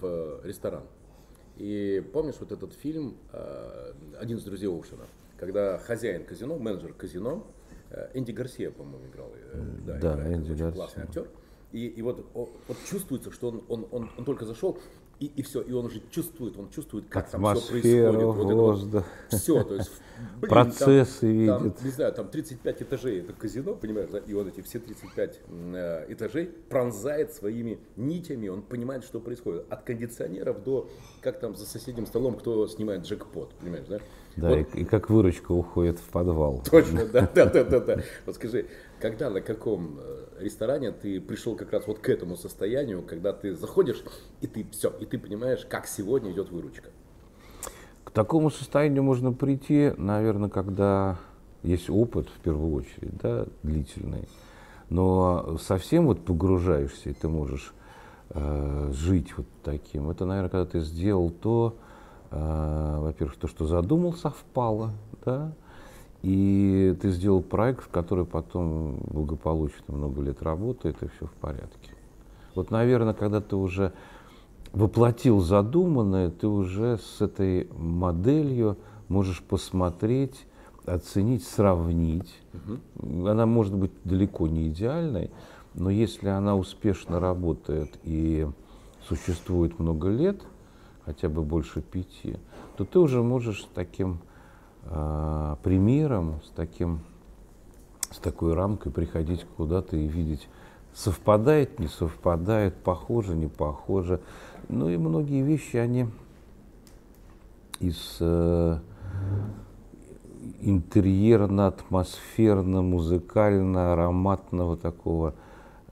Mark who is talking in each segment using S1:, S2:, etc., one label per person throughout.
S1: в ресторан. И помнишь вот этот фильм э, «Один из друзей Оушена», когда хозяин казино, менеджер казино, э, Энди Гарсия, по-моему, играл. Э,
S2: да, да играет, Энди
S1: очень Гарсия. классный актер. И, и вот, вот чувствуется, что он, он, он, он только зашел, и, и все, и он уже чувствует, он чувствует, как там все происходит. Вот
S2: воздух.
S1: это вот, все, то есть,
S2: блин, Процессы там,
S1: видит. Там, не знаю, там 35 этажей, это казино, понимаешь, да, и он эти все 35 э, этажей пронзает своими нитями, он понимает, что происходит. От кондиционеров до, как там за соседним столом, кто снимает джекпот, понимаешь, да?
S2: Да, вот. и, и как выручка уходит в подвал.
S1: Точно, да, да, да, да, да. Вот скажи, когда, на каком э, ресторане ты пришел как раз вот к этому состоянию, когда ты заходишь, и ты все, и ты понимаешь, как сегодня идет выручка?
S2: К такому состоянию можно прийти, наверное, когда есть опыт, в первую очередь, да, длительный. Но совсем вот погружаешься, и ты можешь э, жить вот таким. Это, наверное, когда ты сделал то, э, во-первых, то, что задумал, совпало, да, и ты сделал проект, который потом благополучно много лет работает, и все в порядке. Вот, наверное, когда ты уже воплотил задуманное, ты уже с этой моделью можешь посмотреть, оценить, сравнить. Угу. Она может быть далеко не идеальной, но если она успешно работает и существует много лет, хотя бы больше пяти, то ты уже можешь таким э, примером, с, таким, с такой рамкой приходить куда-то и видеть, совпадает, не совпадает, похоже, не похоже. Ну и многие вещи, они из э, интерьерно-атмосферно, музыкально-ароматного такого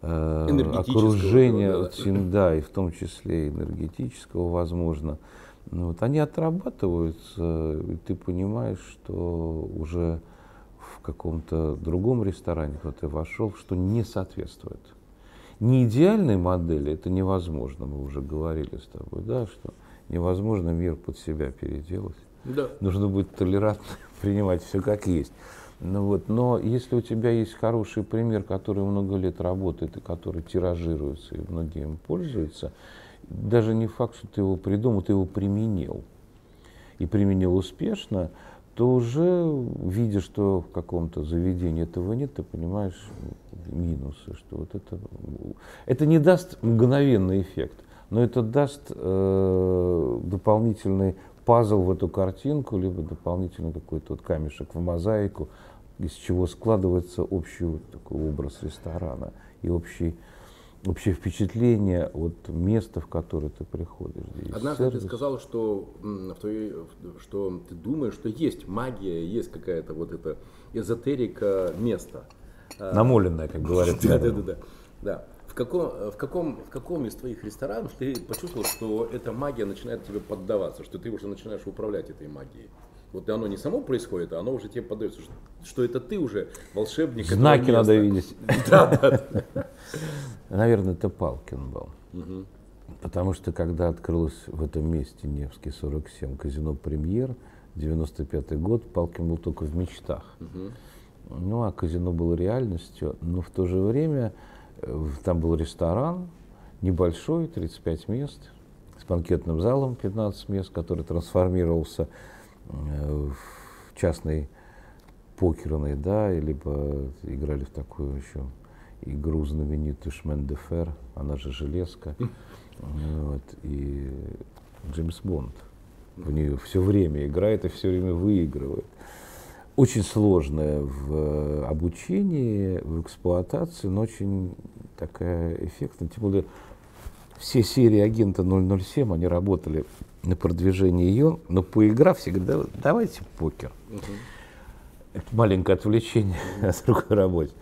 S2: э, окружения, да. да, и в том числе энергетического, возможно, ну, вот они отрабатываются, и ты понимаешь, что уже в каком-то другом ресторане, куда ты вошел, что не соответствует. Не идеальной модели, это невозможно, мы уже говорили с тобой, да, что невозможно мир под себя переделать.
S1: Да.
S2: Нужно быть толерантным, принимать все как есть. Ну вот, но если у тебя есть хороший пример, который много лет работает и который тиражируется, и многие им пользуются, даже не факт, что ты его придумал, ты его применил. И применил успешно, то уже, видя, что в каком-то заведении этого нет, ты понимаешь минусы, что вот это, это не даст мгновенный эффект, но это даст э, дополнительный пазл в эту картинку, либо дополнительный какой-то вот камешек в мозаику, из чего складывается общий вот такой образ ресторана и общий общее впечатление от места, в которое ты приходишь.
S1: Здесь Однажды сервис. ты сказал, что, в твоей, что ты думаешь, что есть магия, есть какая-то вот эта эзотерика места.
S2: А, Намоленная, как говорят.
S1: Да, да, да, да. да. В каком, в, каком, в каком из твоих ресторанов ты почувствовал, что эта магия начинает тебе поддаваться, что ты уже начинаешь управлять этой магией? Вот оно не само происходит, а оно уже тебе подается, что, что это ты уже волшебник.
S2: Знаки надо видеть. Да, да. Наверное, это Палкин был. Потому что когда открылось в этом месте Невский 47 казино «Премьер», 95 год, Палкин был только в мечтах. Ну, а казино было реальностью, но в то же время э, там был ресторан небольшой, 35 мест, с банкетным залом 15 мест, который трансформировался в частной покерной, да, либо играли в такую еще игру знаменитую Шмен де Фер, она же железка, вот, и Джеймс Бонд в нее все время играет и все время выигрывает. Очень сложная в обучении, в эксплуатации, но очень такая эффектная. Тем более все серии агента 007, они работали на продвижение ее, но поиграв, все говорят, давайте покер. Угу. Это маленькое отвлечение uh от другой работы.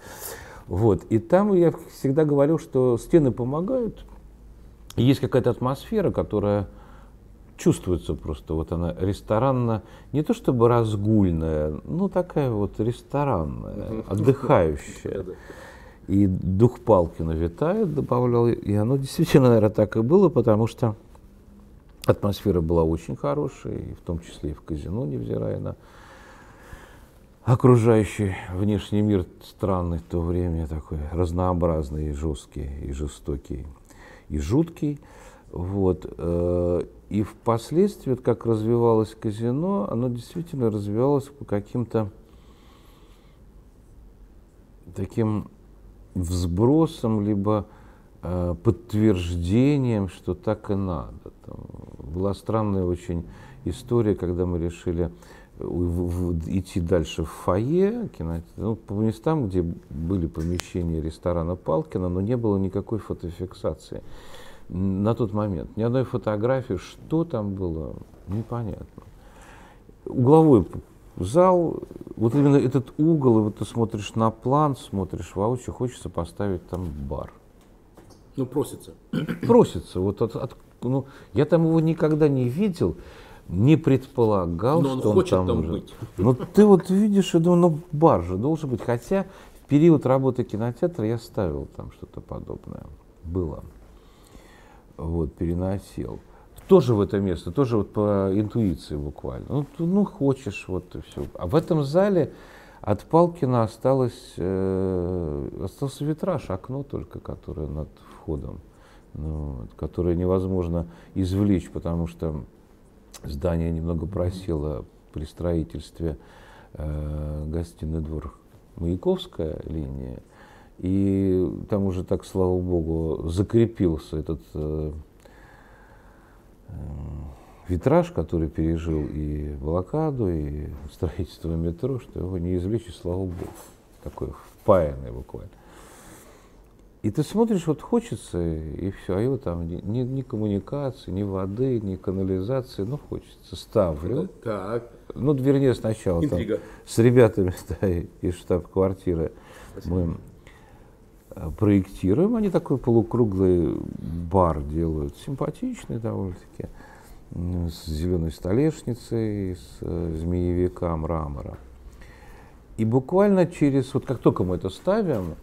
S2: Вот. И там я всегда говорил, что стены помогают. Есть какая-то атмосфера, которая чувствуется просто. Вот она ресторанно, не то чтобы разгульная, ну такая вот ресторанная, отдыхающая. И дух Палкина витает, добавлял. И оно действительно, наверное, так и было, потому что Атмосфера была очень хорошая, и в том числе и в казино, невзирая на окружающий внешний мир странный в то время, такой разнообразный, и жесткий, и жестокий, и жуткий. Вот. Э, и впоследствии, вот как развивалось казино, оно действительно развивалось по каким-то таким взбросом, либо э, подтверждением, что так и надо. Там была странная очень история, когда мы решили идти дальше в фойе, кино, ну, по местам, где были помещения ресторана Палкина, но не было никакой фотофиксации на тот момент. Ни одной фотографии, что там было, непонятно. Угловой зал, вот именно этот угол, и вот ты смотришь на план, смотришь воочию, хочется поставить там бар.
S1: Ну, просится.
S2: Просится. Вот от, от, ну, я там его никогда не видел не предполагал,
S1: Но он
S2: что
S1: хочет
S2: он там,
S1: там
S2: уже.
S1: быть.
S2: Ну ты вот видишь, я думаю, ну бар же должен быть. Хотя в период работы кинотеатра я ставил там что-то подобное. Было. Вот, переносил. Тоже в это место, тоже вот по интуиции буквально. Ну, ты, ну хочешь, вот и все. А в этом зале от Палкина осталось, э, остался витраж, окно только, которое над входом, вот, которое невозможно извлечь, потому что здание немного просело при строительстве э, гостиный двор Маяковская линия. И там уже так, слава богу, закрепился этот э, э, витраж, который пережил и блокаду, и строительство метро, что его не извлечь, слава богу. Такой впаянный буквально. И ты смотришь, вот хочется, и все, а его там ни, ни, ни коммуникации, ни воды, ни канализации, ну хочется. Ставлю.
S1: Так.
S2: Ну, вернее, сначала там, с ребятами да, из штаб-квартиры мы э, проектируем. Они такой полукруглый бар делают, симпатичный довольно-таки, с зеленой столешницей, с э, змеевика мрамора. И буквально через, вот как только мы это ставим,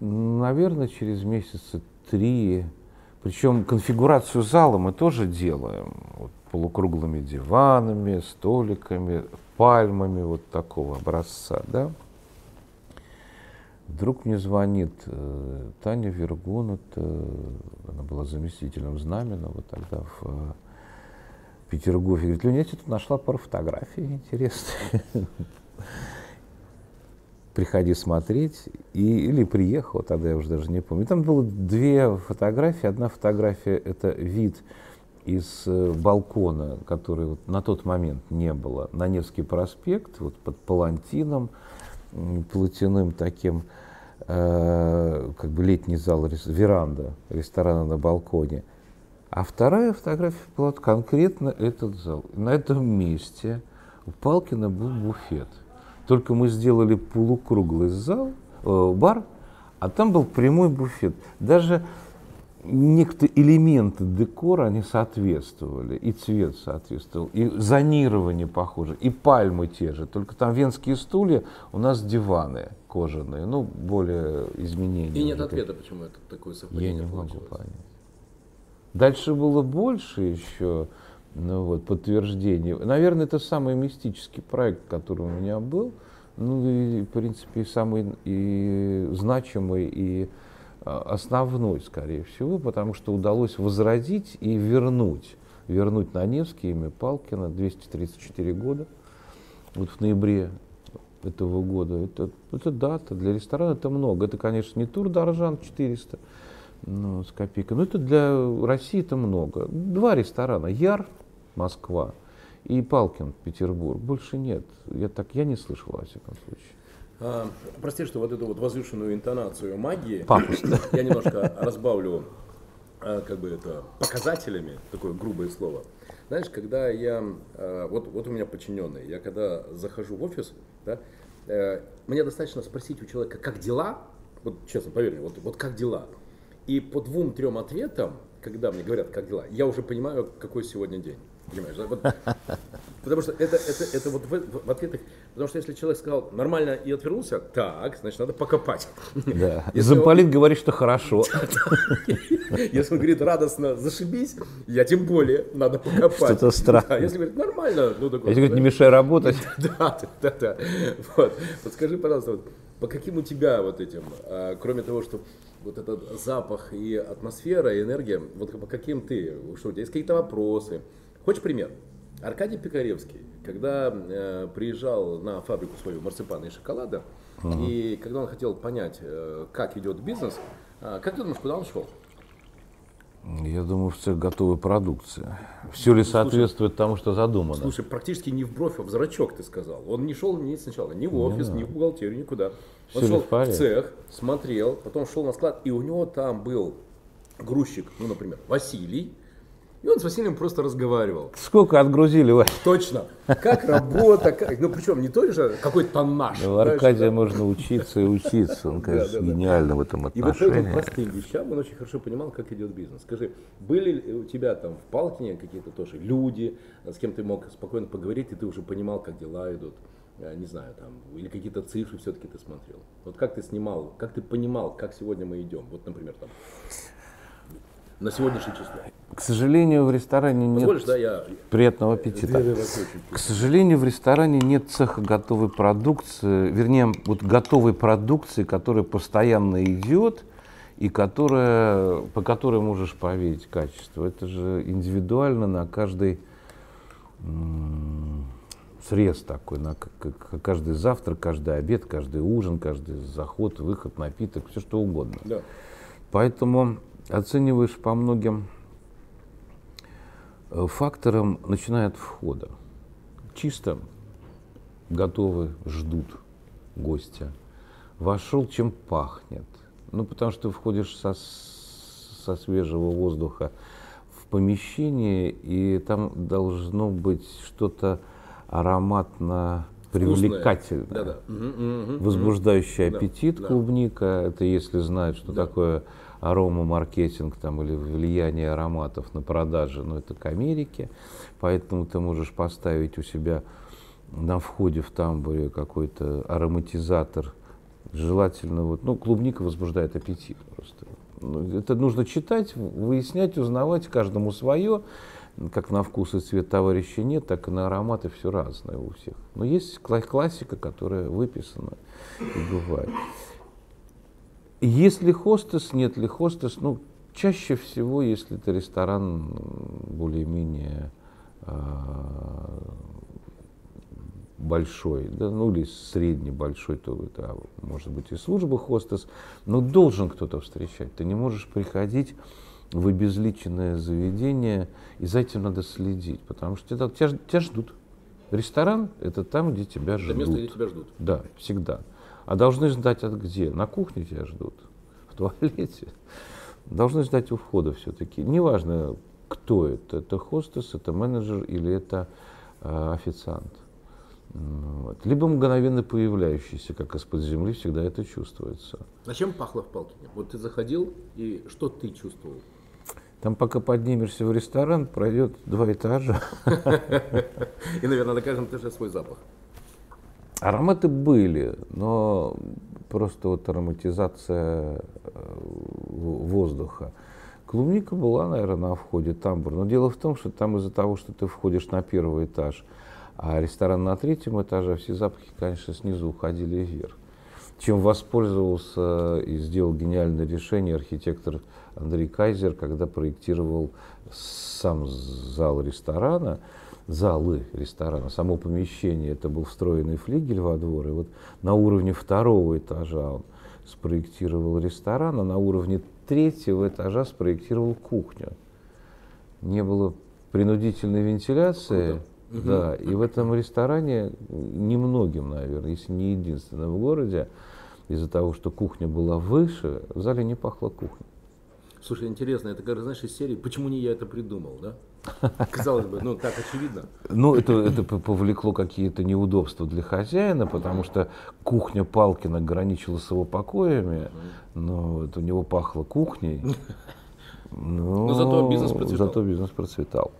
S2: наверное, через месяца три, причем конфигурацию зала мы тоже делаем, вот, полукруглыми диванами, столиками, пальмами вот такого образца, да. Вдруг мне звонит э, Таня Вергун, это, она была заместителем Знаменова тогда в э, Петергофе. Говорит, Леня, я тут нашла пару фотографий интересных. Приходи смотреть. И, или приехал, тогда я уже даже не помню. И там было две фотографии. Одна фотография – это вид из э, балкона, который вот на тот момент не было, на Невский проспект, вот под палантином, платяным таким, э, как бы летний зал, веранда ресторана на балконе. А вторая фотография была конкретно этот зал. На этом месте у Палкина был буфет. Только мы сделали полукруглый зал, э, бар, а там был прямой буфет. Даже некоторые элементы декора, они соответствовали, и цвет соответствовал, и зонирование похоже, и пальмы те же, только там венские стулья, у нас диваны кожаные, ну, более изменения.
S1: И нет ответа, почему это такое
S2: я
S1: совпадение
S2: не могу понять. Дальше было больше еще ну, вот, подтверждений. Наверное, это самый мистический проект, который у меня был. Ну и, в принципе, самый и значимый, и а, основной, скорее всего, потому что удалось возродить и вернуть, вернуть на Невский имя Палкина 234 года, вот в ноябре этого года. Это, это дата, для ресторана это много. Это, конечно, не тур Доржан 400 ну, с копейкой, но это для России это много. Два ресторана, Яр, Москва, и Палкин, Петербург. Больше нет. Я так, я не слышал, во всяком случае.
S1: А, прости, что вот эту вот возвышенную интонацию магии я немножко разбавлю а, как бы это показателями, такое грубое слово. Знаешь, когда я, а, вот, вот у меня подчиненный, я когда захожу в офис, да, э, мне достаточно спросить у человека, как дела, вот честно, поверь мне, вот, вот как дела. И по двум-трем ответам, когда мне говорят, как дела, я уже понимаю, какой сегодня день. Понимаешь, да? вот, потому что это, это, это вот в, в ответах, потому что если человек сказал нормально и отвернулся, так, значит, надо покопать.
S2: Да. Замполит он... говорит, что хорошо.
S1: Если он говорит радостно, зашибись, я тем более, надо покопать.
S2: Что-то странно.
S1: Если говорит нормально, ну такое.
S2: Если говорит, не мешай работать.
S1: Да, да, да. Вот. вот скажи, пожалуйста, по каким у тебя вот этим, а, кроме того, что вот этот запах и атмосфера, и энергия, вот по каким ты, что у тебя есть какие-то вопросы? Хочешь пример? Аркадий Пикаревский, когда э, приезжал на фабрику свою марципана и шоколада, uh-huh. и когда он хотел понять, э, как идет бизнес, э, как ты думаешь, куда он шел?
S2: Я думаю, в цех готовой продукции. Все ли соответствует слушай, тому, что задумано?
S1: Слушай, практически не в бровь, а в зрачок ты сказал. Он не шел ни сначала ни в офис, не ни в бухгалтерию, никуда. Он Все шел в, в цех, смотрел, потом шел на склад, и у него там был грузчик, ну, например, Василий, и он с Василием просто разговаривал.
S2: Сколько отгрузили, Вась?
S1: Точно. Как работа, как... ну причем не только же какой тоннаж.
S2: Ну, Аркадия да? можно учиться и учиться, он, конечно, да, да, гениально да. в этом отношении.
S1: И вот этим простым вещам он очень хорошо понимал, как идет бизнес. Скажи, были ли у тебя там в Палкине какие-то тоже люди, с кем ты мог спокойно поговорить, и ты уже понимал, как дела идут? не знаю, там, или какие-то цифры все-таки ты смотрел. Вот как ты снимал, как ты понимал, как сегодня мы идем? Вот, например, там, на сегодняшнее число?
S2: К сожалению, в ресторане нет...
S1: да, я...
S2: Приятного аппетита. К сожалению, в ресторане нет цеха готовой продукции, вернее, вот готовой продукции, которая постоянно идет и которая, по которой можешь поверить качество. Это же индивидуально на каждый срез такой, на каждый завтрак, каждый обед, каждый ужин, каждый заход, выход, напиток, все что угодно. Да. Поэтому оцениваешь по многим э, факторам, начиная от входа. Чисто готовы, ждут гостя. Вошел, чем пахнет. Ну, потому что входишь со, со свежего воздуха в помещение, и там должно быть что-то ароматно привлекательное, да, да. возбуждающий аппетит да, клубника. Это если знают, что да. такое аромамаркетинг там, или влияние ароматов на продажи, но это к Америке. Поэтому ты можешь поставить у себя на входе в тамбуре какой-то ароматизатор. Желательно, вот, ну, клубника возбуждает аппетит просто. Ну, это нужно читать, выяснять, узнавать, каждому свое. Как на вкус и цвет товарища нет, так и на ароматы все разное у всех. Но есть классика, которая выписана и бывает. Есть ли хостес, нет ли хостес, ну, чаще всего, если это ресторан более-менее э, большой, да, ну или средний большой, то это может быть и служба хостес, но должен кто-то встречать. Ты не можешь приходить в обезличенное заведение, и за этим надо следить, потому что тебя, тебя, тебя ждут. Ресторан – это там, где тебя ждут.
S1: Это место, где тебя ждут.
S2: Да, всегда. А должны ждать от где? На кухне тебя ждут, в туалете. Должны ждать у входа все-таки. Неважно, кто это. Это хостес, это менеджер или это э, официант. Вот. Либо мгновенно появляющийся, как из-под земли, всегда это чувствуется.
S1: А чем пахло в Палкине? Вот ты заходил, и что ты чувствовал?
S2: Там, пока поднимешься в ресторан, пройдет два этажа.
S1: И, наверное, на каждом этаже свой запах.
S2: Ароматы были, но просто вот ароматизация э, воздуха. Клубника была, наверное, на входе, тамбур. Но дело в том, что там из-за того, что ты входишь на первый этаж, а ресторан на третьем этаже, все запахи, конечно, снизу уходили вверх. Чем воспользовался и сделал гениальное решение архитектор Андрей Кайзер, когда проектировал сам зал ресторана – залы ресторана, само помещение, это был встроенный флигель во двор, и вот на уровне второго этажа он спроектировал ресторан, а на уровне третьего этажа спроектировал кухню. Не было принудительной вентиляции, Круто. да, и в этом ресторане немногим, наверное, если не единственным в городе, из-за того, что кухня была выше, в зале не пахло кухней.
S1: Слушай, интересно, это, как знаешь, из серии «Почему не я это придумал», да? Казалось бы, ну так очевидно.
S2: Ну, это, это повлекло какие-то неудобства для хозяина, потому что кухня Палкина граничила с его покоями, но вот у него пахло кухней.
S1: Но, но зато бизнес процветал.
S2: Зато бизнес процветал.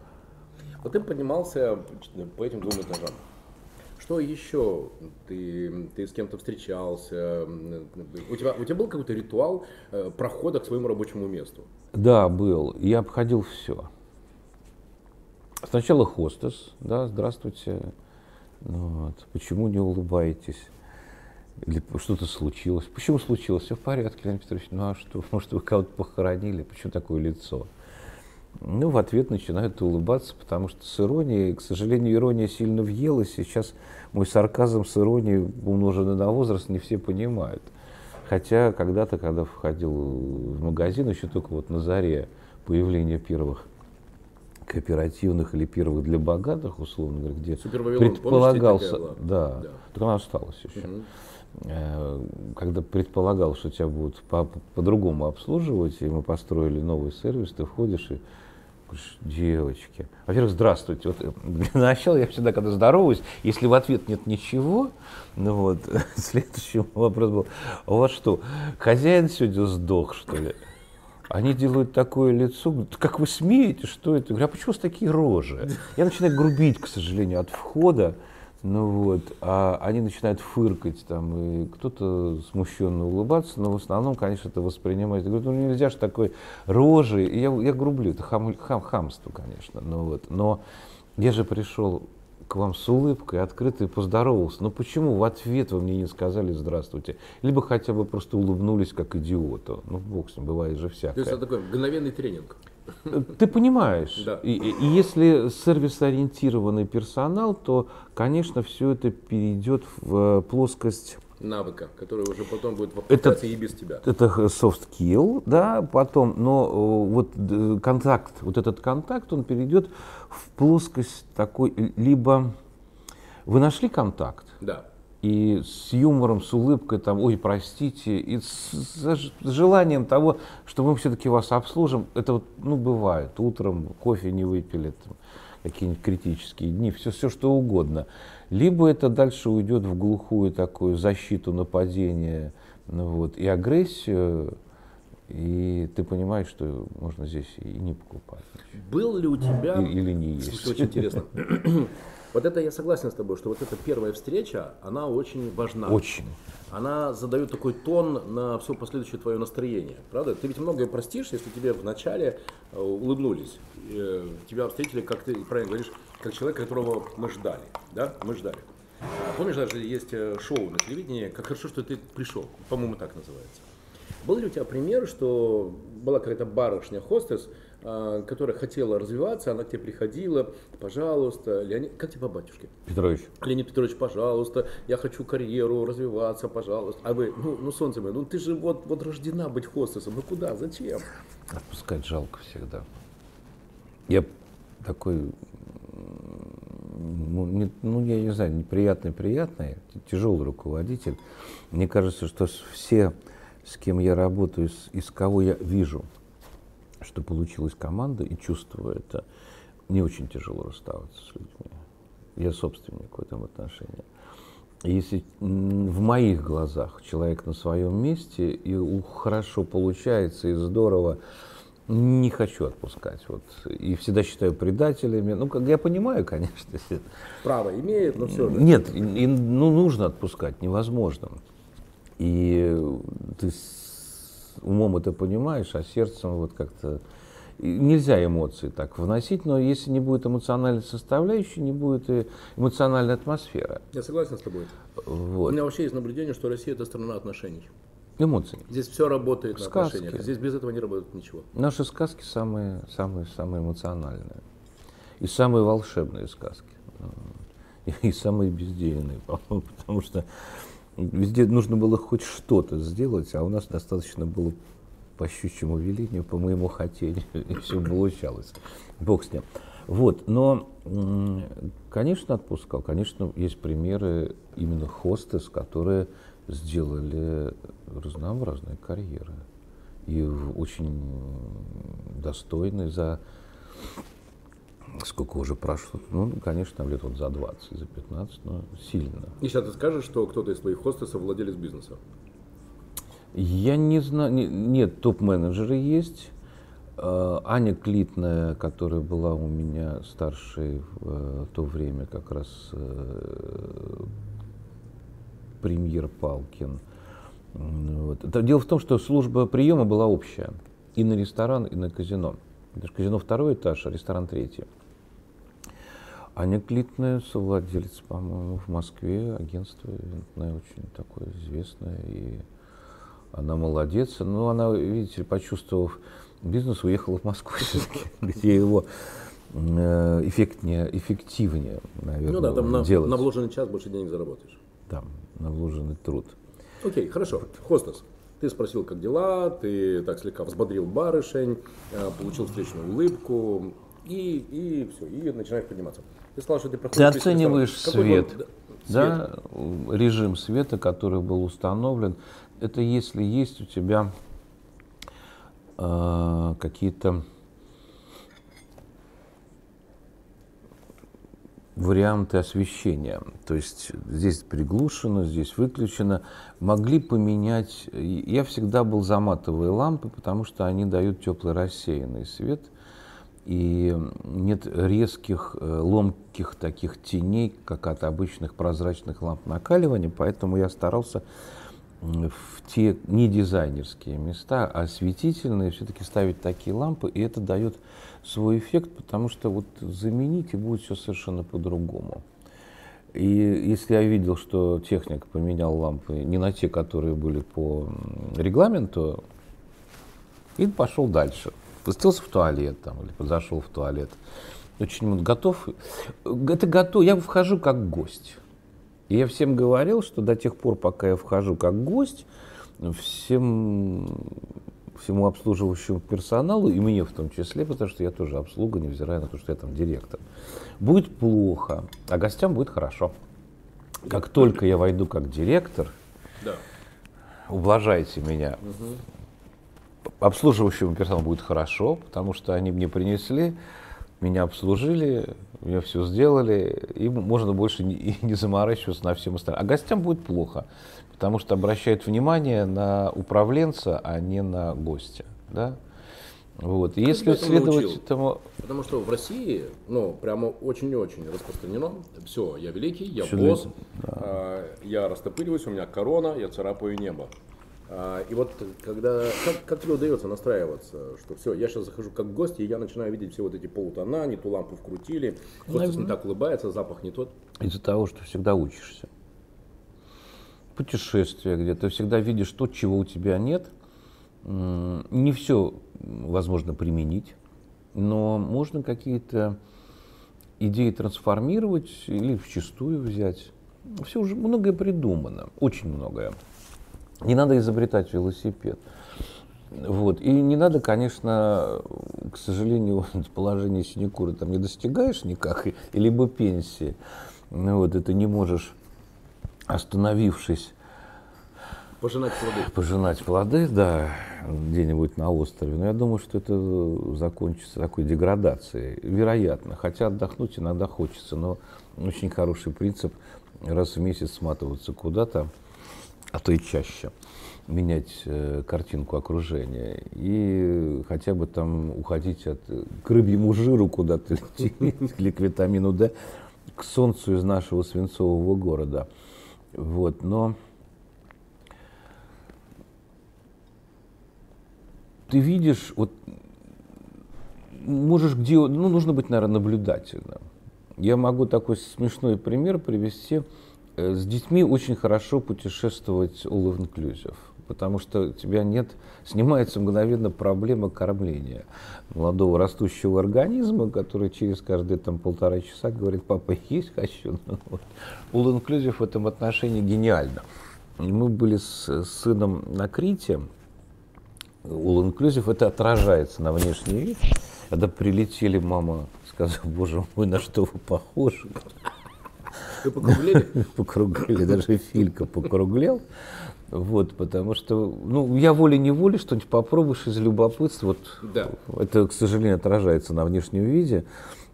S1: Вот ты поднимался по этим двум этажам. Что еще? Ты, ты с кем-то встречался? У тебя, у тебя был какой-то ритуал э, прохода к своему рабочему месту?
S2: Да, был. Я обходил все. Сначала хостес, да, здравствуйте. Ну вот. Почему не улыбаетесь? Или что-то случилось? Почему случилось? Все в порядке, Леонид Петрович. Ну а что? Может, вы кого-то похоронили? Почему такое лицо? Ну, в ответ начинают улыбаться, потому что с иронией, к сожалению, ирония сильно въелась, и сейчас мой сарказм с иронией, умноженный на возраст, не все понимают. Хотя когда-то, когда входил в магазин, еще только вот на заре появления первых кооперативных или первых для богатых, условно говоря, где предполагался, помнишь, да, да, так она осталась еще. Угу. Когда предполагал, что тебя будут по- по-другому обслуживать, и мы построили новый сервис, ты входишь и девочки. Во-первых, здравствуйте. Вот для начала я всегда, когда здороваюсь, если в ответ нет ничего, ну вот, следующий вопрос был, а у вас что, хозяин сегодня сдох, что ли? Они делают такое лицо, как вы смеете, что это? Я говорю, а почему у вас такие рожи? Я начинаю грубить, к сожалению, от входа. Ну вот, а они начинают фыркать там, и кто-то смущенно улыбаться, но в основном, конечно, это воспринимается. Говорят, ну нельзя же такой рожи. И я, я грублю, это хам, хам, хамство, конечно. Ну вот, но я же пришел к вам с улыбкой, открыто и поздоровался. Но почему в ответ вы мне не сказали «здравствуйте»? Либо хотя бы просто улыбнулись как идиоту. Ну, бог с ним, бывает же всякое. То
S1: есть это такой мгновенный тренинг.
S2: Ты понимаешь, да. и, и если сервис-ориентированный персонал, то, конечно, все это перейдет в плоскость
S1: навыка, который уже потом будет воплощаться и без тебя.
S2: Это soft skill, да, потом, но э, вот контакт, вот этот контакт, он перейдет в плоскость такой, либо вы нашли контакт,
S1: да.
S2: И с юмором, с улыбкой, там, ой, простите, и с, с, желанием того, что мы все-таки вас обслужим, это вот, ну, бывает, утром кофе не выпили, там, какие-нибудь критические дни, все, все что угодно. Либо это дальше уйдет в глухую такую защиту, нападение ну вот, и агрессию, и ты понимаешь, что можно здесь и не покупать.
S1: Был ли у тебя...
S2: Или не есть.
S1: Слушай, очень интересно. Вот это я согласен с тобой, что вот эта первая встреча, она очень важна.
S2: Очень.
S1: Она задает такой тон на все последующее твое настроение. Правда? Ты ведь многое простишь, если тебе вначале э, улыбнулись. Э, тебя встретили, как ты правильно говоришь, как человека, которого мы ждали. Да? Мы ждали. Помнишь, даже есть э, шоу на телевидении «Как хорошо, что ты пришел». По-моему, так называется. Был ли у тебя пример, что была какая-то барышня, хостес, которая хотела развиваться, она к тебе приходила, пожалуйста, Леонид, как тебя батюшки?
S2: Петрович.
S1: Леонид Петрович, пожалуйста, я хочу карьеру развиваться, пожалуйста. А вы, ну, ну солнце мое, ну ты же вот, вот рождена быть хостесом, ну куда, зачем?
S2: Отпускать жалко всегда. Я такой, ну, не, ну я не знаю, неприятный-приятный, тяжелый руководитель. Мне кажется, что все, с кем я работаю, из кого я вижу – что получилась команда и чувствую это, не очень тяжело расставаться с людьми. Я собственник в этом отношении. Если в моих глазах человек на своем месте и хорошо получается и здорово, не хочу отпускать. Вот. И всегда считаю предателями. Ну, как я понимаю, конечно.
S1: Право имеет, но все же.
S2: Нет, и, ну, нужно отпускать, невозможно. И ты умом это понимаешь, а сердцем вот как-то нельзя эмоции так вносить, но если не будет эмоциональной составляющей, не будет и эмоциональной атмосферы.
S1: Я согласен с тобой. Вот. У меня вообще есть наблюдение, что Россия это страна отношений.
S2: Эмоций.
S1: Здесь все работает сказки. на отношениях. Здесь без этого не работает ничего.
S2: Наши сказки самые, самые, самые эмоциональные. И самые волшебные сказки. И самые бездельные, потому что Везде нужно было хоть что-то сделать, а у нас достаточно было по щучьему велению, по моему хотению, и все получалось. Бог с ним. Вот, но, конечно, отпускал. Конечно, есть примеры именно хостес, которые сделали разнообразные карьеры. И очень достойные за сколько уже прошло, ну, конечно, лет вот за 20, за 15, но сильно.
S1: И сейчас ты скажешь, что кто-то из твоих хостесов владелец бизнеса?
S2: Я не знаю, не, нет, топ-менеджеры есть, Э, Аня Клитная, которая была у меня старшей в то время, как раз премьер Палкин. Вот. Дело в том, что служба приема была общая и на ресторан, и на казино. Даже казино второй этаж, а ресторан третий. Аня Клитная, совладелец, по-моему, в Москве, агентство винтное очень такое известное, и она молодец. Но ну, она, видите, почувствовав бизнес, уехала в Москву все-таки, где его э, эффектнее, эффективнее, наверное, Ну да,
S1: там
S2: делать.
S1: на, на вложенный час больше денег заработаешь.
S2: Там, на вложенный труд.
S1: Окей, хорошо. Хостес, ты спросил, как дела, ты так слегка взбодрил барышень, э, получил встречную улыбку, и, и все, и начинаешь подниматься.
S2: Ты сказал, что ты проходишь... Ты оцениваешь свет, свет, да, режим света, который был установлен. Это если есть у тебя э, какие-то варианты освещения. То есть здесь приглушено, здесь выключено. Могли поменять... Я всегда был за матовые лампы, потому что они дают теплый рассеянный свет – и нет резких, э, ломких таких теней, как от обычных прозрачных ламп накаливания, поэтому я старался в те не дизайнерские места, а осветительные все-таки ставить такие лампы, и это дает свой эффект, потому что вот заменить и будет все совершенно по-другому. И если я видел, что техник поменял лампы не на те, которые были по регламенту, и пошел дальше спустился в туалет там, или подошел в туалет. Очень готов. Это готов. Я вхожу как гость. И я всем говорил, что до тех пор, пока я вхожу как гость, всем, всему обслуживающему персоналу, и мне в том числе, потому что я тоже обслуга, невзирая на то, что я там директор, будет плохо, а гостям будет хорошо. Как только я войду как директор, да. ублажайте меня, угу обслуживающему персоналу будет хорошо, потому что они мне принесли, меня обслужили, мне все сделали, и можно больше не, не заморачиваться на всем остальном. А гостям будет плохо, потому что обращают внимание на управленца, а не на гостя. Да? Вот. И если следовать научил? этому...
S1: Потому что в России, ну, прямо очень-очень распространено. Все, я великий, я все босс, да. а, я растопыриваюсь, у меня корона, я царапаю небо. А, и вот когда, как, как тебе удается настраиваться, что все, я сейчас захожу как гость, и я начинаю видеть все вот эти полутона, не ту лампу вкрутили, хостес не так улыбается, запах не тот.
S2: Из-за того, что всегда учишься. Путешествия, где ты всегда видишь то, чего у тебя нет. Не все возможно применить, но можно какие-то идеи трансформировать или в чистую взять. Все уже многое придумано, очень многое. Не надо изобретать велосипед. Вот. И не надо, конечно, к сожалению, положение синекуры там не достигаешь никак, либо пенсии. Ну, вот, это не можешь, остановившись,
S1: Пожинать плоды.
S2: Пожинать плоды, да, где-нибудь на острове. Но я думаю, что это закончится такой деградацией. Вероятно. Хотя отдохнуть иногда хочется, но очень хороший принцип раз в месяц сматываться куда-то, а то и чаще, менять э, картинку окружения и хотя бы там уходить от к рыбьему жиру куда-то или к витамину D, к солнцу из нашего свинцового города. Вот, но ты видишь, вот можешь где, ну, нужно быть, наверное, наблюдательным. Я могу такой смешной пример привести. Э, с детьми очень хорошо путешествовать all inclusive, потому что у тебя нет, снимается мгновенно проблема кормления молодого растущего организма, который через каждые там полтора часа говорит, папа, есть хочу. Ну, вот. All inclusive в этом отношении гениально. Мы были с сыном на Крите, all inclusive это отражается на внешний вид. Когда прилетели, мама сказала, боже мой, на что вы похожи?
S1: Вы покруглели?
S2: Покруглели, даже Филька покруглел. Вот, потому что, ну, я волей-неволей что-нибудь попробуешь из любопытства. Вот да. это, к сожалению, отражается на внешнем виде.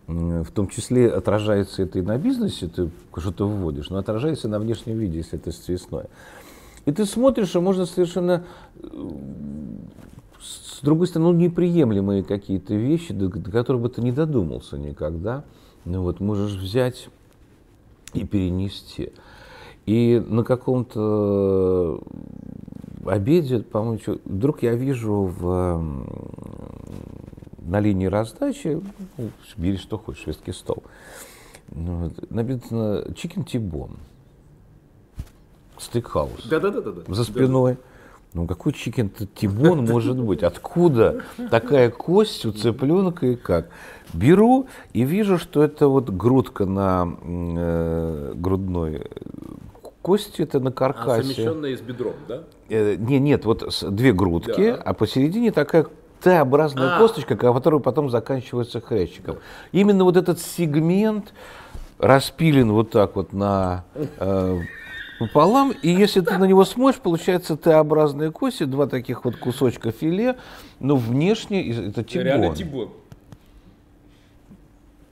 S2: В том числе отражается это и на бизнесе, ты что-то вводишь, но отражается на внешнем виде, если это съестное. И ты смотришь, и можно совершенно э, с другой стороны, ну, неприемлемые какие-то вещи, до, до которых бы ты не додумался никогда. Ну вот, можешь взять и перенести. И на каком-то обеде, по-моему, вдруг я вижу в, на линии раздачи, ну, бери что хочешь, шведский стол, ну, вот, написано chicken тибон, стейкхаус.
S1: Да-да-да.
S2: За спиной. Да. Ну какой чикен тибон может быть? Откуда такая кость у цыпленка и как? Беру и вижу, что это вот грудка на э, грудной кости, это на каркасе. А
S1: совмещенная с бедром, да?
S2: Э, не, нет, вот две грудки, да. а посередине такая Т-образная а. косточка, которая потом заканчивается хрящиком. Именно вот этот сегмент распилен вот так вот на э, пополам, и если ты на него смотришь, получается Т-образные кости, два таких вот кусочка филе, но внешне это тибон. Реально тибон.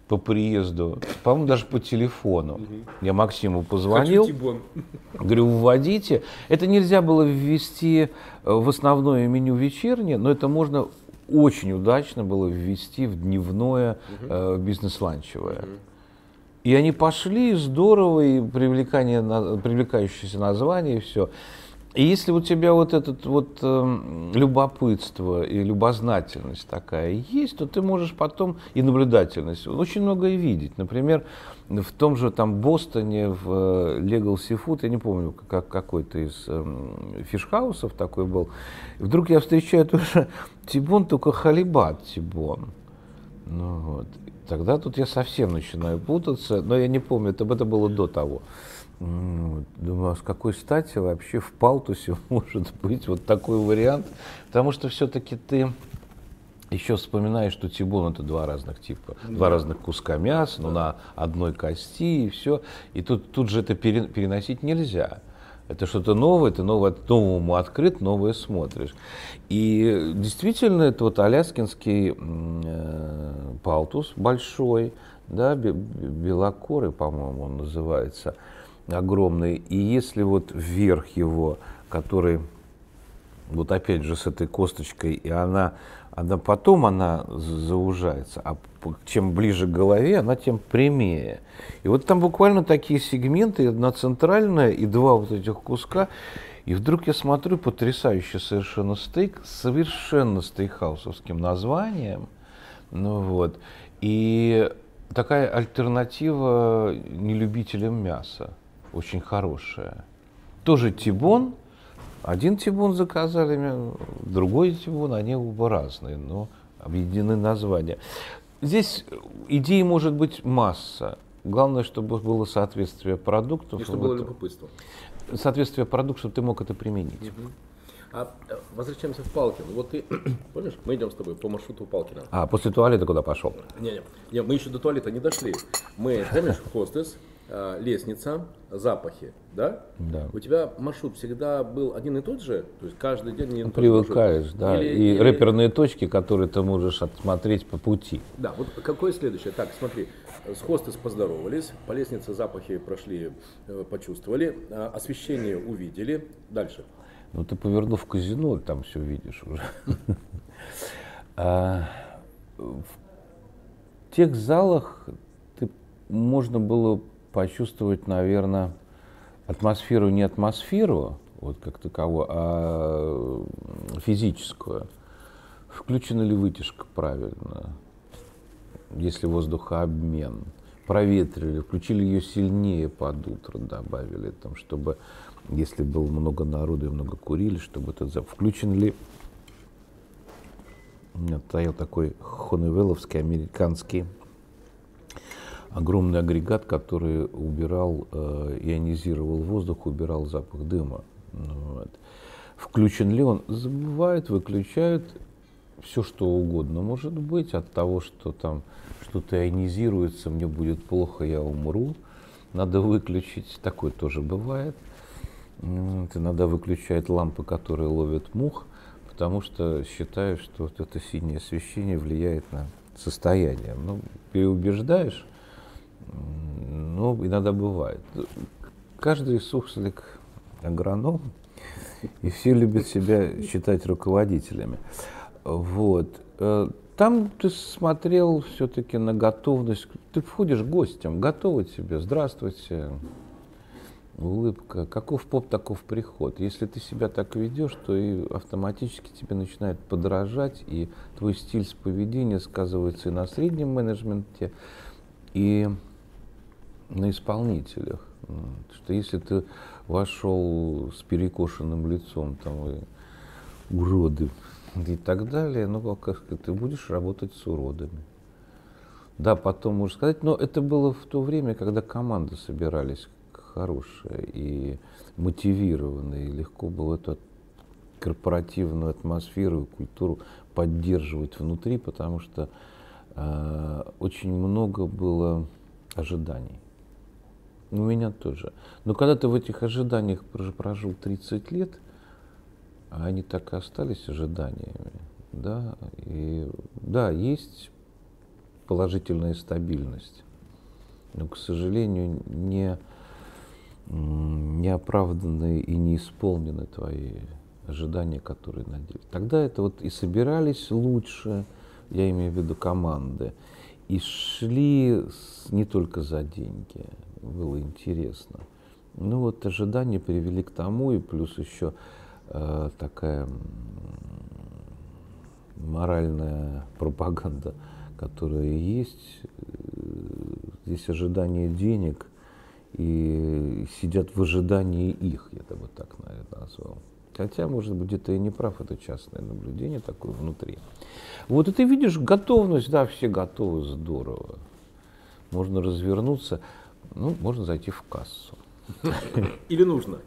S2: По приезду, по-моему, даже по телефону. Угу. Я Максиму позвонил, говорю, вводите. Это нельзя было ввести э, в основное меню вечернее, но это можно очень удачно было ввести в дневное угу. э, бизнес-ланчевое. Угу. И они пошли, здорово, и привлекание, привлекающееся название, и все. И если у тебя вот это вот э, любопытство и любознательность такая есть, то ты можешь потом и наблюдательность очень многое видеть. Например, в том же там Бостоне, в э, Legal Seafood, я не помню, как какой-то из э, фишхаусов такой был, вдруг я встречаю тоже Тибон, только халибат Тибон. Ну, вот. Тогда тут я совсем начинаю путаться, но я не помню, это, это было до того. Думаю, а с какой стати вообще в палтусе может быть вот такой вариант? Потому что все-таки ты еще вспоминаешь, что тибун это два разных типа, да. два разных куска мяса, но на одной кости и все. И тут, тут же это переносить нельзя. Это что-то новое, ты новое, новому открыт, новое смотришь. И действительно, это вот аляскинский э, палтус большой, да, белокорый, по-моему, он называется, огромный. И если вот вверх его, который вот опять же с этой косточкой, и она она потом она заужается, а чем ближе к голове, она тем прямее. И вот там буквально такие сегменты, одна центральная и два вот этих куска. И вдруг я смотрю потрясающий совершенно стейк совершенно стейкхаусовским названием. Ну вот. И такая альтернатива нелюбителям мяса. Очень хорошая. Тоже тибон, один тибун заказали, другой тибун, они оба разные, но объединены названия. Здесь идей может быть масса. Главное, чтобы было соответствие продуктов.
S1: И чтобы вот, было любопытство.
S2: Соответствие продуктов, чтобы ты мог это применить.
S1: Угу. А э, возвращаемся в Палкин. Вот ты, помнишь, мы идем с тобой по маршруту Палкина.
S2: А, после туалета куда пошел?
S1: Не, не, не, мы еще до туалета не дошли. Мы, помнишь, хостес, Э, лестница, запахи, да?
S2: Да.
S1: У тебя маршрут всегда был один и тот же? То есть каждый день не
S2: Привыкаешь, да. Или, и или... реперные точки, которые ты можешь отсмотреть по пути.
S1: Да, вот какое следующее? Так, смотри, с хостес поздоровались, по лестнице запахи прошли, э, почувствовали, э, освещение увидели. Дальше.
S2: Ну, ты повернул в казино, там все видишь уже. А, в тех залах можно было почувствовать, наверное, атмосферу не атмосферу, вот как таковую, а физическую. Включена ли вытяжка правильно, если воздухообмен, проветрили, включили ее сильнее под утро, добавили, там, чтобы, если было много народу и много курили, чтобы это включен ли у меня стоял такой хоневеловский американский огромный агрегат, который убирал, э, ионизировал воздух, убирал запах дыма. Ну вот. Включен ли он? Забывают, выключают. Все что угодно может быть. От того, что там что-то ионизируется, мне будет плохо, я умру. Надо выключить. Такое тоже бывает. Вот. Иногда выключают лампы, которые ловят мух, потому что считаю, что вот это синее освещение влияет на состояние. Ну, переубеждаешь, ну, иногда бывает. Каждый суслик агроном, и все любят себя считать руководителями. Вот. Э, там ты смотрел все-таки на готовность. Ты входишь гостем, готовы тебе, здравствуйте, улыбка. Каков поп, таков приход. Если ты себя так ведешь, то и автоматически тебе начинает подражать, и твой стиль поведения сказывается и на среднем менеджменте, и на исполнителях. Что если ты вошел с перекошенным лицом, там, и уроды и так далее, ну, как ты будешь работать с уродами. Да, потом можно сказать, но это было в то время, когда команды собирались хорошие и мотивированные, и легко было эту корпоративную атмосферу и культуру поддерживать внутри, потому что э, очень много было ожиданий. У меня тоже. Но когда ты в этих ожиданиях прожил 30 лет, а они так и остались ожиданиями, да, и да, есть положительная стабильность, но, к сожалению, не, не оправданные и не исполнены твои ожидания, которые надели. Тогда это вот и собирались лучше, я имею в виду команды, и шли не только за деньги, было интересно. Ну вот ожидания привели к тому, и плюс еще э, такая моральная пропаганда, которая есть. Здесь ожидание денег, и сидят в ожидании их, я бы так, наверное, назвал. Хотя, может быть, где-то и не прав, это частное наблюдение такое внутри. Вот и ты видишь готовность, да, все готовы, здорово. Можно развернуться. Ну, можно зайти в кассу.
S1: Или нужно?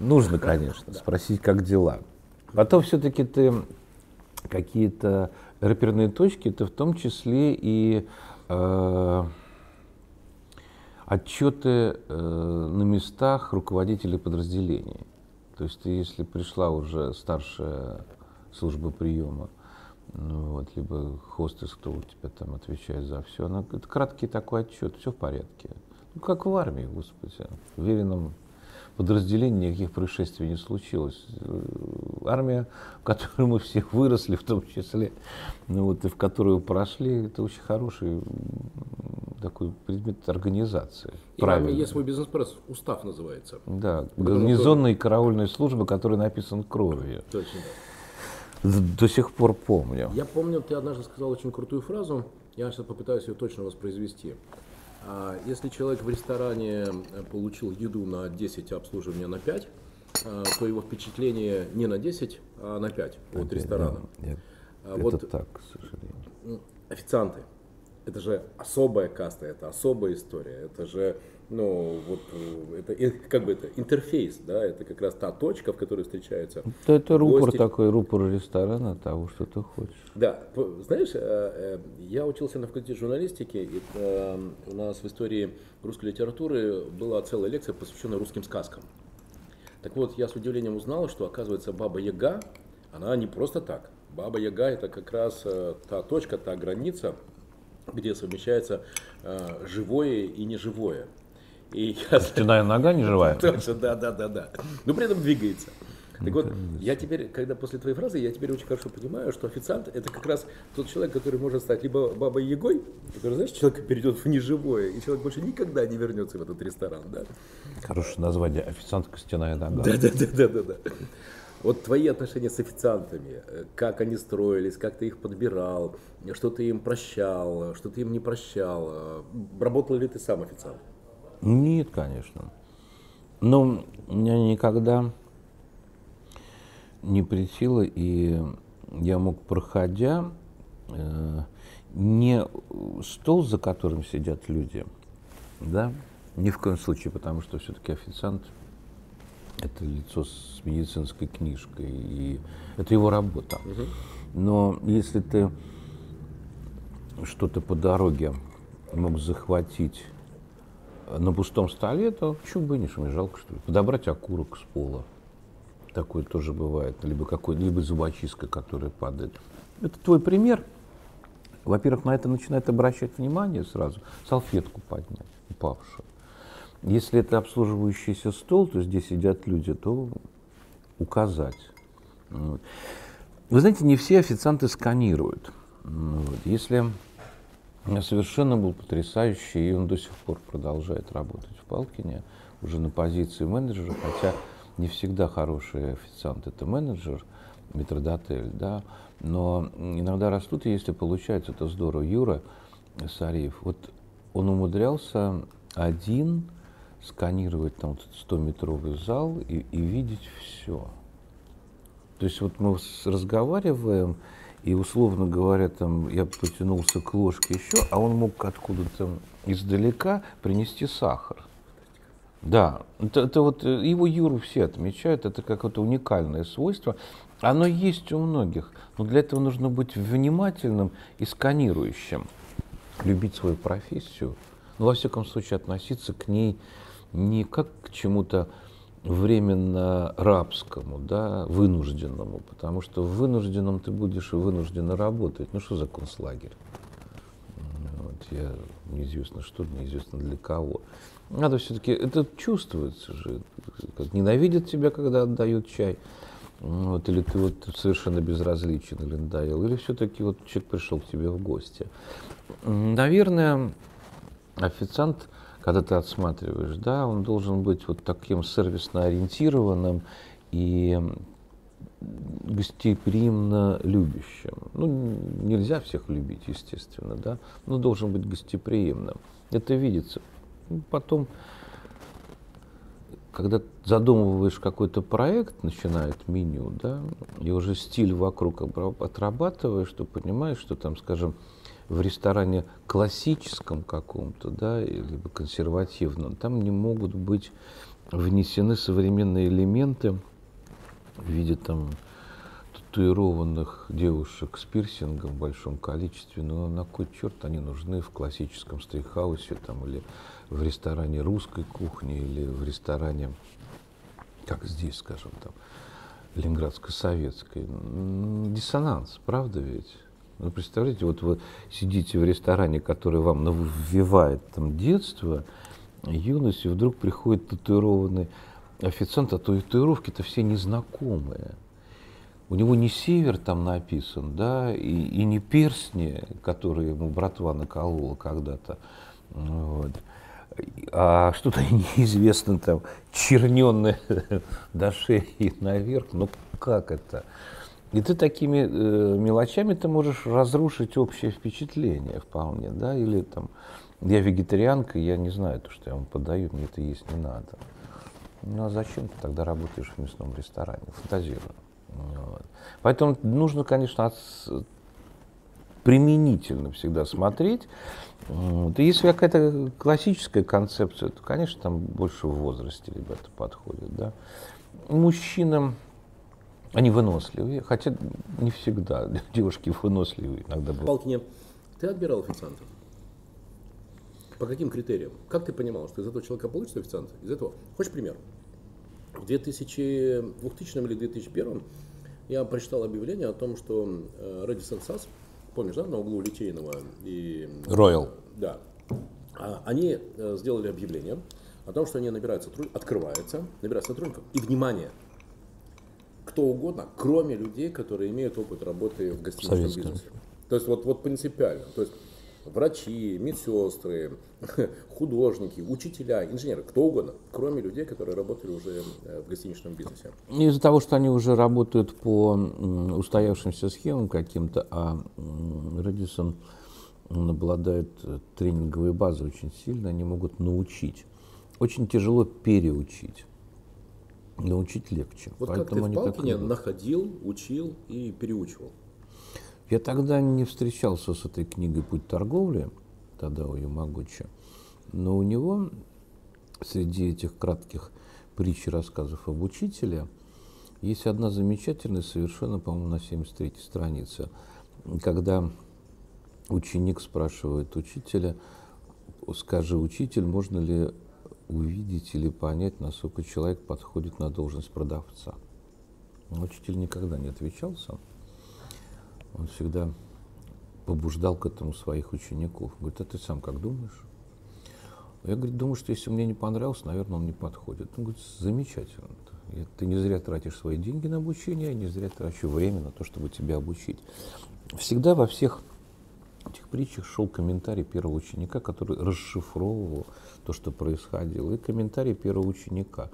S2: Нужно, конечно, спросить, как дела. Потом все-таки ты какие-то реперные точки, это в том числе и э, отчеты э, на местах руководителей подразделений. То есть ты, если пришла уже старшая служба приема, ну, вот, либо хостес, кто у тебя там отвечает за все, она, это краткий такой отчет, все в порядке. Ну, как в армии, господи. В веренном подразделении никаких происшествий не случилось. Армия, в которой мы все выросли, в том числе, ну, вот, и в которую прошли, это очень хороший такой предмет организации.
S1: И Правильно. есть свой бизнес-пресс, устав называется.
S2: Да, гарнизонная и караульная служба, которая написан кровью.
S1: Точно.
S2: До сих пор помню.
S1: Я помню, ты однажды сказал очень крутую фразу, я сейчас попытаюсь ее точно воспроизвести. А если человек в ресторане э, получил еду на 10, а обслуживание на 5, э, то его впечатление не на 10, а на 5 от ресторана.
S2: Нет, а вот это так, к сожалению.
S1: Официанты. Это же особая каста, это особая история. Это же ну, вот э, это как бы это интерфейс, да, это как раз та точка, в которой встречаются.
S2: Это, это рупор гости. такой, рупор ресторана того, что ты хочешь.
S1: Да, знаешь, э, э, я учился на факультете журналистики, и у нас в истории русской литературы была целая лекция, посвященная русским сказкам. Так вот, я с удивлением узнал, что, оказывается, Баба Яга, она не просто так. Баба Яга это как раз та точка, та граница, где совмещается живое и неживое.
S2: И я... Нога не живая?
S1: Точно, да, да, да, да. Но при этом двигается. Так вот, я теперь, когда после твоей фразы, я теперь очень хорошо понимаю, что официант это как раз тот человек, который может стать либо бабой Егой, который, знаешь, человек перейдет в неживое, и человек больше никогда не вернется в этот ресторан, да.
S2: Хорошее название, официант костяная нога.
S1: Да, да, да, да, да, да. Вот твои отношения с официантами, как они строились, как ты их подбирал, что ты им прощал, что ты им не прощал, работал ли ты сам официант?
S2: Нет, конечно. Но меня никогда не притило, и я мог, проходя, э, не стол, за которым сидят люди, да, ни в коем случае, потому что все-таки официант – это лицо с медицинской книжкой, и это его работа. Но если ты что-то по дороге мог захватить на пустом столе, то почему бы не шуметь, жалко что ли. Подобрать окурок с пола. Такое тоже бывает. Либо, какой, либо зубочистка, которая падает. Это твой пример. Во-первых, на это начинает обращать внимание сразу. Салфетку поднять, упавшую. Если это обслуживающийся стол, то здесь сидят люди, то указать. Вы знаете, не все официанты сканируют. Вот. Если совершенно был потрясающий, и он до сих пор продолжает работать в Палкине, уже на позиции менеджера, хотя не всегда хороший официант это менеджер, метродотель, да, но иногда растут, и если получается, это здорово. Юра Сариев, вот он умудрялся один сканировать там 100-метровый зал и, и видеть все. То есть вот мы разговариваем, и условно говоря, там я потянулся к ложке еще, а он мог откуда-то издалека принести сахар. Да, это, это вот э, его Юру все отмечают, это какое-то уникальное свойство. Оно есть у многих, но для этого нужно быть внимательным и сканирующим, любить свою профессию, но во всяком случае относиться к ней не как к чему-то временно рабскому, да, вынужденному, потому что в вынужденном ты будешь и вынужденно работать. Ну что за концлагерь? Вот, я неизвестно что, неизвестно для кого. Надо все-таки, это чувствуется же, как ненавидят тебя, когда отдают чай, вот, или ты вот совершенно безразличен или надоел, или все-таки вот человек пришел к тебе в гости. Наверное, официант, когда ты отсматриваешь, да, он должен быть вот таким сервисно ориентированным и гостеприимно любящим. Ну, нельзя всех любить, естественно, да, но должен быть гостеприимным. Это видится. Ну, потом, когда задумываешь какой-то проект, начинает меню, да, и уже стиль вокруг отрабатываешь, то понимаешь, что там, скажем, в ресторане классическом каком-то, да, либо консервативном, там не могут быть внесены современные элементы в виде там татуированных девушек с пирсингом в большом количестве, но на кой черт они нужны в классическом стейкхаусе там, или в ресторане русской кухни, или в ресторане, как здесь, скажем, там, Ленинградско-советской. Диссонанс, правда ведь? Ну, представляете, вот вы сидите в ресторане, который вам навевает там детство, юность, и вдруг приходит татуированный официант, а татуировки-то все незнакомые. У него не север там написан, да, и, и не перстни, которые ему братва наколола когда-то, вот, а что-то неизвестно там, черненное до шеи наверх, ну как это? И ты такими э, мелочами ты можешь разрушить общее впечатление вполне, да, или там, я вегетарианка, я не знаю то, что я вам подаю, мне это есть не надо. Ну а зачем ты тогда работаешь в мясном ресторане? Фантазирую. Вот. Поэтому нужно, конечно, от, применительно всегда смотреть. Вот. Если какая-то классическая концепция, то, конечно, там больше в возрасте ребята подходят. Да. Мужчинам они выносливые, хотя не всегда. Девушки выносливые иногда бывают.
S1: Палкине, ты отбирал официантов? По каким критериям? Как ты понимал, что из этого человека получится официант? Из этого. Хочешь пример? В 2000, 2000 или 2001 я прочитал объявление о том, что Radisson SAS, помнишь, да, на углу Литейного и...
S2: Royal.
S1: Да. А, они э, сделали объявление о том, что они набирают сотрудников, открывается, набирают сотрудников. И, внимание, кто угодно, кроме людей, которые имеют опыт работы в гостиничном Советская. бизнесе. То есть вот, вот принципиально. То есть врачи, медсестры, художники, учителя, инженеры, кто угодно, кроме людей, которые работали уже э, в гостиничном бизнесе.
S2: Из-за того, что они уже работают по устоявшимся схемам каким-то, а Редисон обладает э, тренинговой базой очень сильно, они могут научить. Очень тяжело переучить. Научить легче.
S1: Вот Поэтому как ты в Палкине находил, учил и переучивал?
S2: Я тогда не встречался с этой книгой «Путь торговли», тогда у Ямагучи, но у него среди этих кратких притч и рассказов об учителе есть одна замечательная, совершенно, по-моему, на 73-й странице, когда ученик спрашивает учителя, скажи, учитель, можно ли увидеть или понять, насколько человек подходит на должность продавца. Учитель никогда не отвечал сам. Он всегда побуждал к этому своих учеников. Говорит, а ты сам как думаешь? Я говорит, думаю, что если мне не понравился, наверное, он не подходит. Он говорит, замечательно. ты не зря тратишь свои деньги на обучение, я не зря трачу время на то, чтобы тебя обучить. Всегда во всех этих притчах шел комментарий первого ученика, который расшифровывал то, что происходило, и комментарий первого ученика.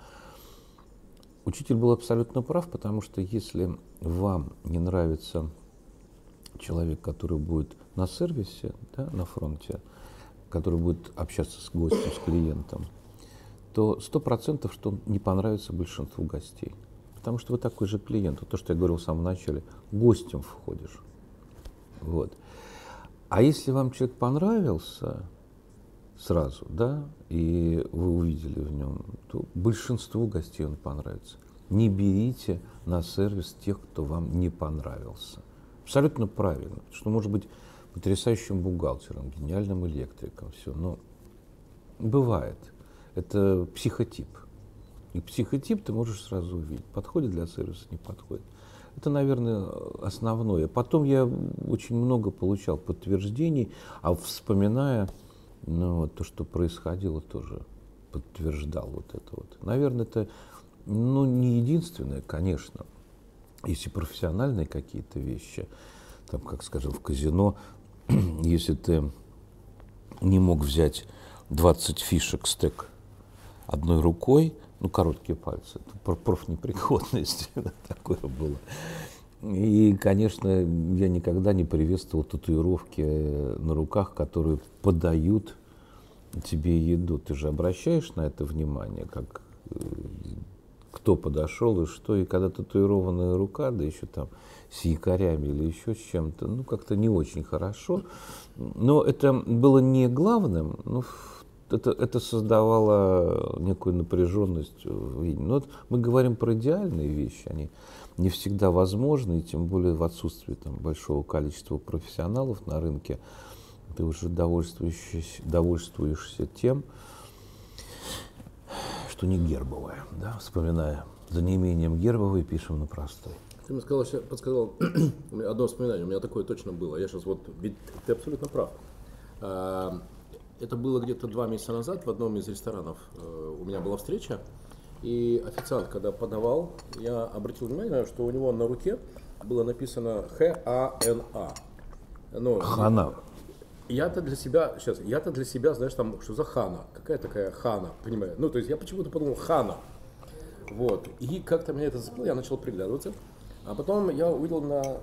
S2: Учитель был абсолютно прав, потому что если вам не нравится человек, который будет на сервисе, да, на фронте, который будет общаться с гостем, с клиентом, то сто процентов, что он не понравится большинству гостей. Потому что вы такой же клиент. Вот то, что я говорил в самом начале, гостем входишь. Вот. А если вам человек понравился сразу, да, и вы увидели в нем, то большинству гостей он понравится. Не берите на сервис тех, кто вам не понравился. Абсолютно правильно. Что может быть потрясающим бухгалтером, гениальным электриком, все. Но бывает. Это психотип. И психотип ты можешь сразу увидеть, подходит для сервиса, не подходит. Это, наверное, основное. Потом я очень много получал подтверждений, а вспоминая ну, вот, то, что происходило, тоже подтверждал вот это вот. Наверное, это ну, не единственное, конечно. Есть и профессиональные какие-то вещи, там, как скажем, в казино, если ты не мог взять 20 фишек стек одной рукой, ну, короткие пальцы, это профнепригодность, такое было. И, конечно, я никогда не приветствовал татуировки на руках, которые подают тебе еду. Ты же обращаешь на это внимание, как э, кто подошел и что. И когда татуированная рука, да еще там с якорями или еще с чем-то, ну, как-то не очень хорошо. Но это было не главным, ну, это, это создавало некую напряженность. Но вот мы говорим про идеальные вещи, они не всегда возможны, и тем более в отсутствии там, большого количества профессионалов на рынке, ты уже довольствуешься, довольствуешься тем, что не гербовое. Да? Вспоминая за неимением гербовой, пишем на простой.
S1: Ты мне сказал, подсказал одно воспоминание, у меня такое точно было. Я сейчас вот, ведь ты абсолютно прав. А, это было где-то два месяца назад в одном из ресторанов. Э, у меня была встреча, и официант, когда подавал, я обратил внимание, что у него на руке было написано Х-А-Н-А.
S2: Ну, Хана.
S1: Я-то для себя, сейчас, я-то для себя, знаешь, там, что за хана? Какая такая хана, понимаю? Ну, то есть я почему-то подумал, хана. Вот. И как-то меня это зацепило, я начал приглядываться. А потом я увидел на,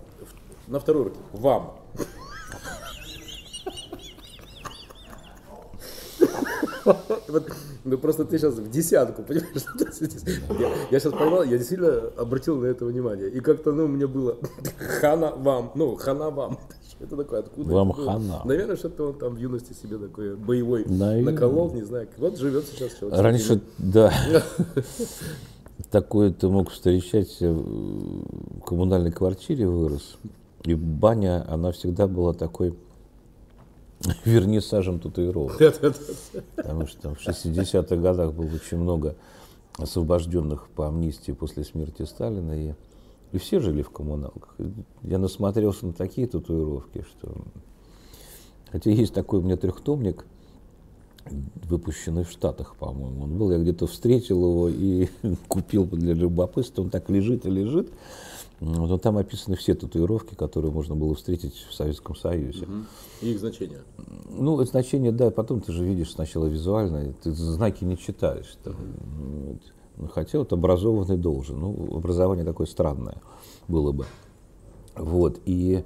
S1: на второй руке «Вам». Вот, ну просто ты сейчас в десятку, понимаешь? Я, я сейчас поймал, я действительно обратил на это внимание. И как-то, ну, мне было хана вам, ну, хана вам. Это такое, откуда?
S2: Вам это хана.
S1: Наверное, что-то он там в юности себе такой боевой Наверное. наколол, не знаю. Вот живет сейчас человек.
S2: Раньше, да. такое ты мог встречать в коммунальной квартире вырос. И баня, она всегда была такой вернисажем татуировок. Потому что в 60-х годах было очень много освобожденных по амнистии после смерти Сталина. И, и все жили в коммуналках. Я насмотрелся на такие татуировки, что... Хотя есть такой у меня трехтомник – выпущенный в Штатах, по-моему. Он был, я где-то встретил его и купил для любопытства. Он так лежит и лежит. Но там описаны все татуировки, которые можно было встретить в Советском Союзе. Угу.
S1: И их значения?
S2: Ну, значения, да, потом ты же видишь сначала визуально, ты знаки не читаешь. Там, угу. Хотя вот образованный должен. Ну, образование такое странное было бы. Вот, и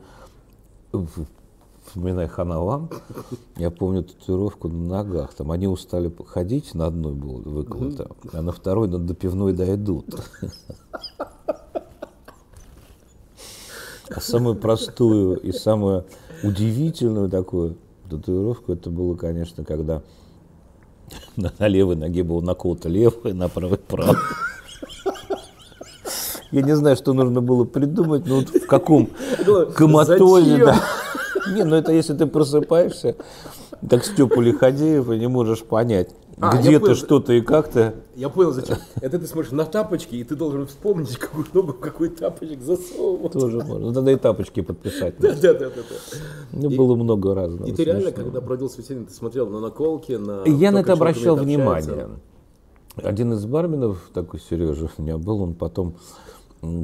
S2: вспоминая Ханаван, я помню татуировку на ногах. Там они устали ходить, на одной было выколото, а на второй на допивной дойдут. А самую простую и самую удивительную такую татуировку это было, конечно, когда на, на левой ноге было наколото левое, на правой правое. Я не знаю, что нужно было придумать, но вот в каком коматозе, да. Не, ну это если ты просыпаешься, так Степу Лиходеев, и не можешь понять, а, где ты что-то и как-то.
S1: Я понял, зачем. Это ты смотришь на тапочки, и ты должен вспомнить, какую ногу, какой тапочек засовывать.
S2: Тоже можно. Ну, тогда и тапочки подписать.
S1: Да, да, да, да.
S2: Ну, было много разного.
S1: И ты реально, когда проводил свидетельство, ты смотрел на наколки, на...
S2: Я на это обращал внимание. Один из барменов, такой Сережа у меня был, он потом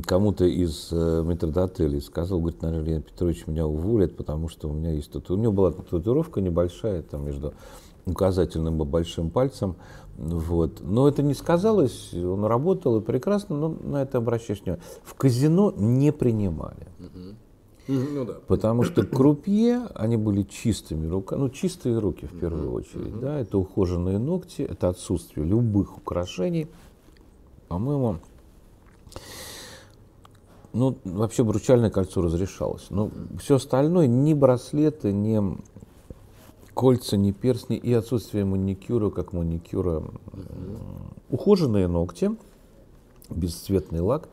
S2: кому-то из э, метрдотелей сказал, говорит, наверное, Леонид Петрович меня уволит, потому что у меня есть тут... У него была татуировка небольшая, там между указательным и большим пальцем. Вот. Но это не сказалось, он работал и прекрасно, но на это обращаешь внимание. В казино не принимали.
S1: Ну, да.
S2: Потому что крупье, они были чистыми руками, ну чистые руки в первую очередь, да, это ухоженные ногти, это отсутствие любых украшений. По-моему, ну, вообще обручальное кольцо разрешалось. Но все остальное, ни браслеты, ни кольца, ни перстни и отсутствие маникюра, как маникюра. Ухоженные ногти, бесцветный лак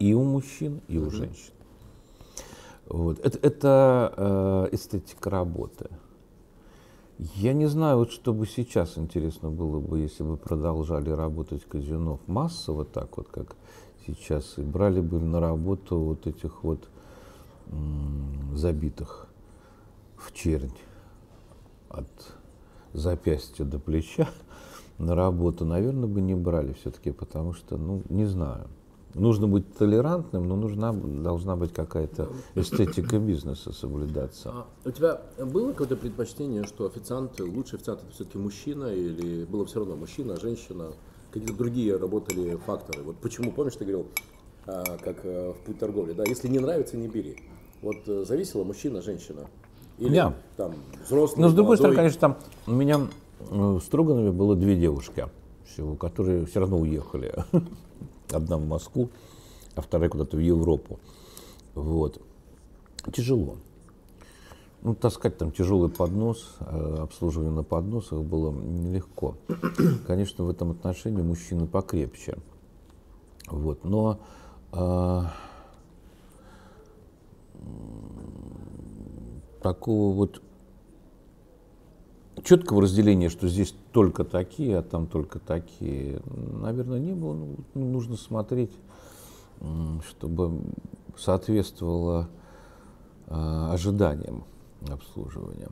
S2: и у мужчин, и у женщин. Вот. Это, это э, эстетика работы. Я не знаю, вот что бы сейчас интересно было бы, если бы продолжали работать казино массово, так вот, как сейчас, и брали бы на работу вот этих вот забитых в чернь от запястья до плеча на работу, наверное, бы не брали все-таки, потому что, ну, не знаю. Нужно быть толерантным, но нужна, должна быть какая-то эстетика бизнеса соблюдаться. А
S1: у тебя было какое-то предпочтение, что официант, лучший официант это все-таки мужчина, или было все равно мужчина, женщина? Какие-то другие работали факторы? Вот почему, помнишь, ты говорил, а, как э, в путь торговли, да, если не нравится, не бери. Вот э, зависело мужчина, женщина?
S2: Или yeah. там взрослый, Но с другой молодой. стороны, конечно, там у меня в Строганове было две девушки всего, которые все равно уехали. Одна в Москву, а вторая куда-то в Европу. Вот. Тяжело. Ну, таскать там тяжелый поднос, э, обслуживание на подносах было нелегко. Конечно, в этом отношении мужчины покрепче. Вот. Но э, такого вот четкого разделения, что здесь только такие, а там только такие, наверное, не было. Ну, нужно смотреть, чтобы соответствовало э, ожиданиям обслуживания.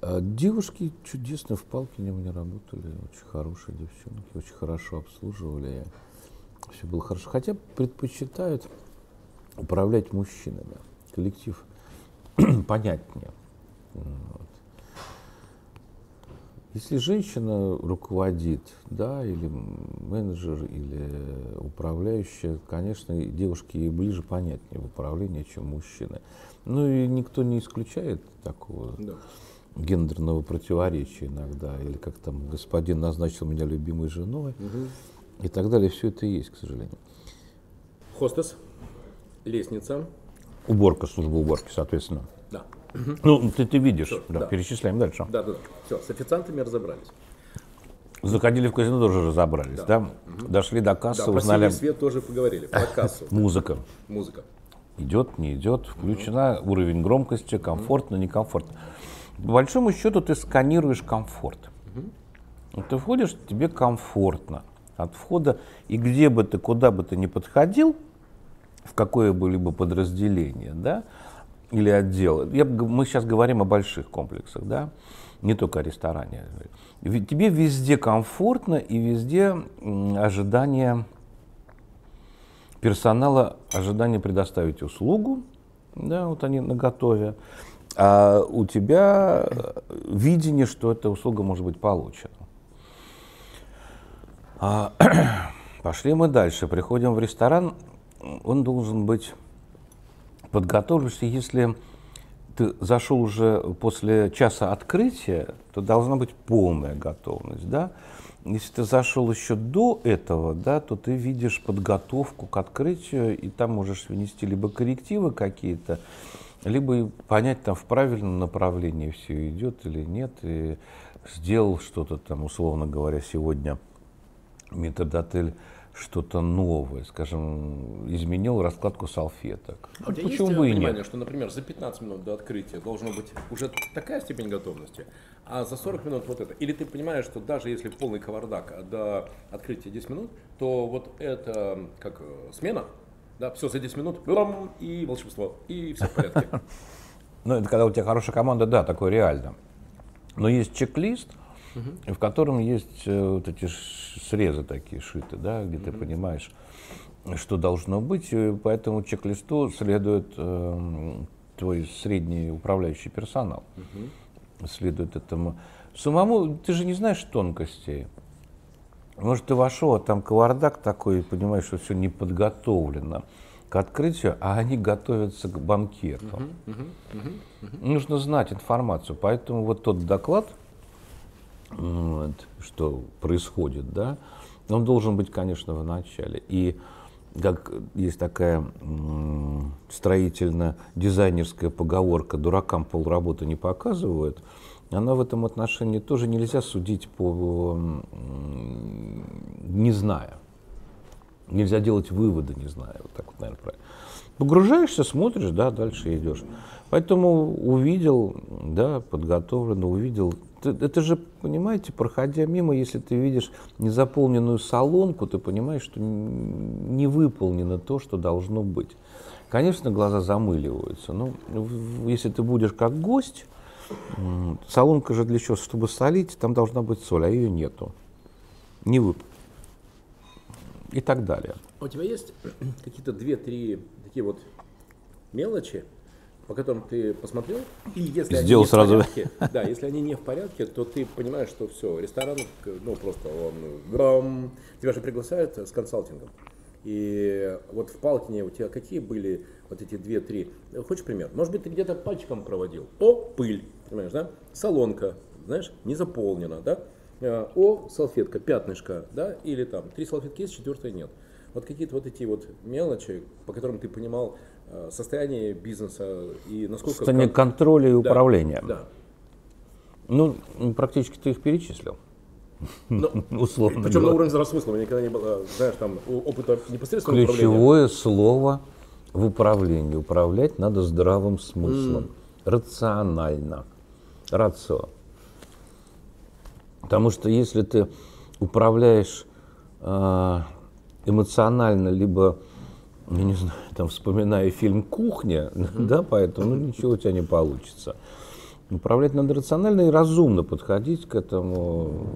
S2: А девушки чудесно в Палкине меня работали, очень хорошие девчонки, очень хорошо обслуживали. Все было хорошо. Хотя предпочитают управлять мужчинами. Коллектив понятнее. Вот. Если женщина руководит, да, или менеджер, или управляющая, конечно, девушке ей ближе понятнее в управлении, чем мужчины. Ну и никто не исключает такого да. гендерного противоречия иногда, или как там господин назначил меня любимой женой, угу. и так далее. Все это есть, к сожалению.
S1: Хостес, лестница.
S2: Уборка, служба уборки, соответственно.
S1: Да.
S2: Ну, ты, ты видишь, Все, да, да. перечисляем дальше.
S1: Да, да, да. Все, с официантами разобрались.
S2: Заходили в казино, тоже разобрались, да? да? Угу. Дошли до кассы,
S1: да,
S2: узнали...
S1: Про свет тоже поговорили, про кассу.
S2: Музыка.
S1: Музыка.
S2: Идет, не идет, включена, угу. уровень громкости, комфортно, некомфортно. По большому счету ты сканируешь комфорт. Угу. Ты входишь, тебе комфортно от входа, и где бы ты, куда бы ты ни подходил, в какое бы либо подразделение, да, или отдел. Я, мы сейчас говорим о больших комплексах, да, не только о ресторане. Тебе везде комфортно и везде ожидание персонала, ожидание предоставить услугу, да, вот они на готове, а у тебя видение, что эта услуга может быть получена. А, пошли мы дальше, приходим в ресторан, он должен быть подготовишься, если ты зашел уже после часа открытия, то должна быть полная готовность, да? Если ты зашел еще до этого, да, то ты видишь подготовку к открытию, и там можешь внести либо коррективы какие-то, либо понять, там в правильном направлении все идет или нет, и сделал что-то там, условно говоря, сегодня методотель что-то новое, скажем, изменил раскладку салфеток.
S1: А у тебя Почему есть бы понимание, и нет? что, например, за 15 минут до открытия должна быть уже такая степень готовности, а за 40 минут вот это? Или ты понимаешь, что даже если полный кавардак до открытия 10 минут, то вот это как э, смена, да, все за 10 минут, и волшебство, и все в порядке.
S2: Ну, это когда у тебя хорошая команда, да, такое реально. Но есть чек-лист, в котором есть э, вот эти срезы такие шиты, да, где ты понимаешь, что должно быть, и по этому чек-листу следует э, твой средний управляющий персонал. Следует этому. Самому ты же не знаешь тонкостей. Может, ты вошел, а там кавардак такой, и понимаешь, что все не подготовлено к открытию, а они готовятся к банкету. Uh-huh, uh-huh, uh-huh, Нужно знать информацию. Поэтому вот тот доклад, вот, что происходит, да, он должен быть, конечно, в начале. И как есть такая строительно-дизайнерская поговорка «дуракам полработы не показывают», она в этом отношении тоже нельзя судить по не зная. Нельзя делать выводы, не зная. Вот так вот, наверное, правильно. Погружаешься, смотришь, да, дальше идешь. Поэтому увидел, да, подготовлено, увидел. Это же, понимаете, проходя мимо, если ты видишь незаполненную салонку, ты понимаешь, что не выполнено то, что должно быть. Конечно, глаза замыливаются, но если ты будешь как гость, Соломка же для чего? Чтобы солить, там должна быть соль, а ее нету. Не вып. И так далее.
S1: А у тебя есть какие-то две-три такие вот мелочи, по которым ты посмотрел,
S2: и если Сделал они сразу.
S1: в порядке, да, если они не в порядке, то ты понимаешь, что все, ресторан, ну просто он, гром, тебя же приглашают с консалтингом. И вот в Палкине у тебя какие были вот эти две-три? Хочешь пример? Может быть, ты где-то пальчиком проводил. О, пыль, понимаешь, да? Солонка, знаешь, не заполнена, да? Э, о, салфетка, пятнышко, да? Или там три салфетки есть, четвертая нет. Вот какие-то вот эти вот мелочи, по которым ты понимал состояние бизнеса и насколько...
S2: Состояние как... контроля и да, управления.
S1: Да.
S2: Ну, практически ты их перечислил.
S1: Но, ну, условно Причем говоря. на уровне здравого смысла. У меня никогда не было, знаешь, там, опыта непосредственного
S2: Ключевое управления. слово в управлении. Управлять надо здравым смыслом, mm. рационально. Рацио. Потому что если ты управляешь э, эмоционально, либо, я не знаю, там, вспоминая фильм «Кухня», mm-hmm. да, поэтому ну, ничего у тебя не получится. Управлять надо рационально и разумно подходить к этому.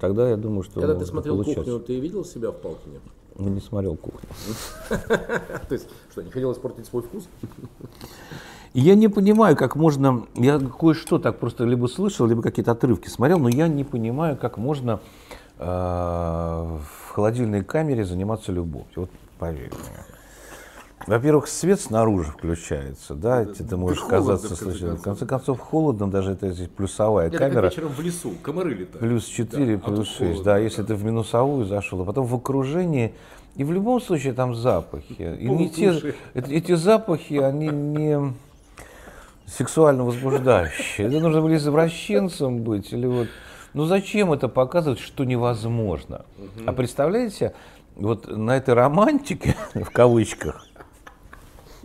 S2: Тогда я думаю, что
S1: Когда ты смотрел кухню, ты видел себя в Палкине?
S2: Я не смотрел кухню.
S1: То есть, что, не хотел испортить свой вкус?
S2: Я не понимаю, как можно... Я кое-что так просто либо слышал, либо какие-то отрывки смотрел, но я не понимаю, как можно э, в холодильной камере заниматься любовью. Вот поверь мне. Во-первых, свет снаружи включается, да, это, ты можешь казаться случайно. В конце концов, холодно, даже это здесь плюсовая это камера.
S1: Как вечером в лесу, комары летают.
S2: Плюс 4, да, плюс 6, холодно, да, если ты в минусовую зашел, а потом в окружении, и в любом случае там запахи. И не те, эти запахи, они не сексуально возбуждающие. Это нужно было извращенцем быть, или вот... Ну зачем это показывать, что невозможно? А представляете, вот на этой романтике, в кавычках,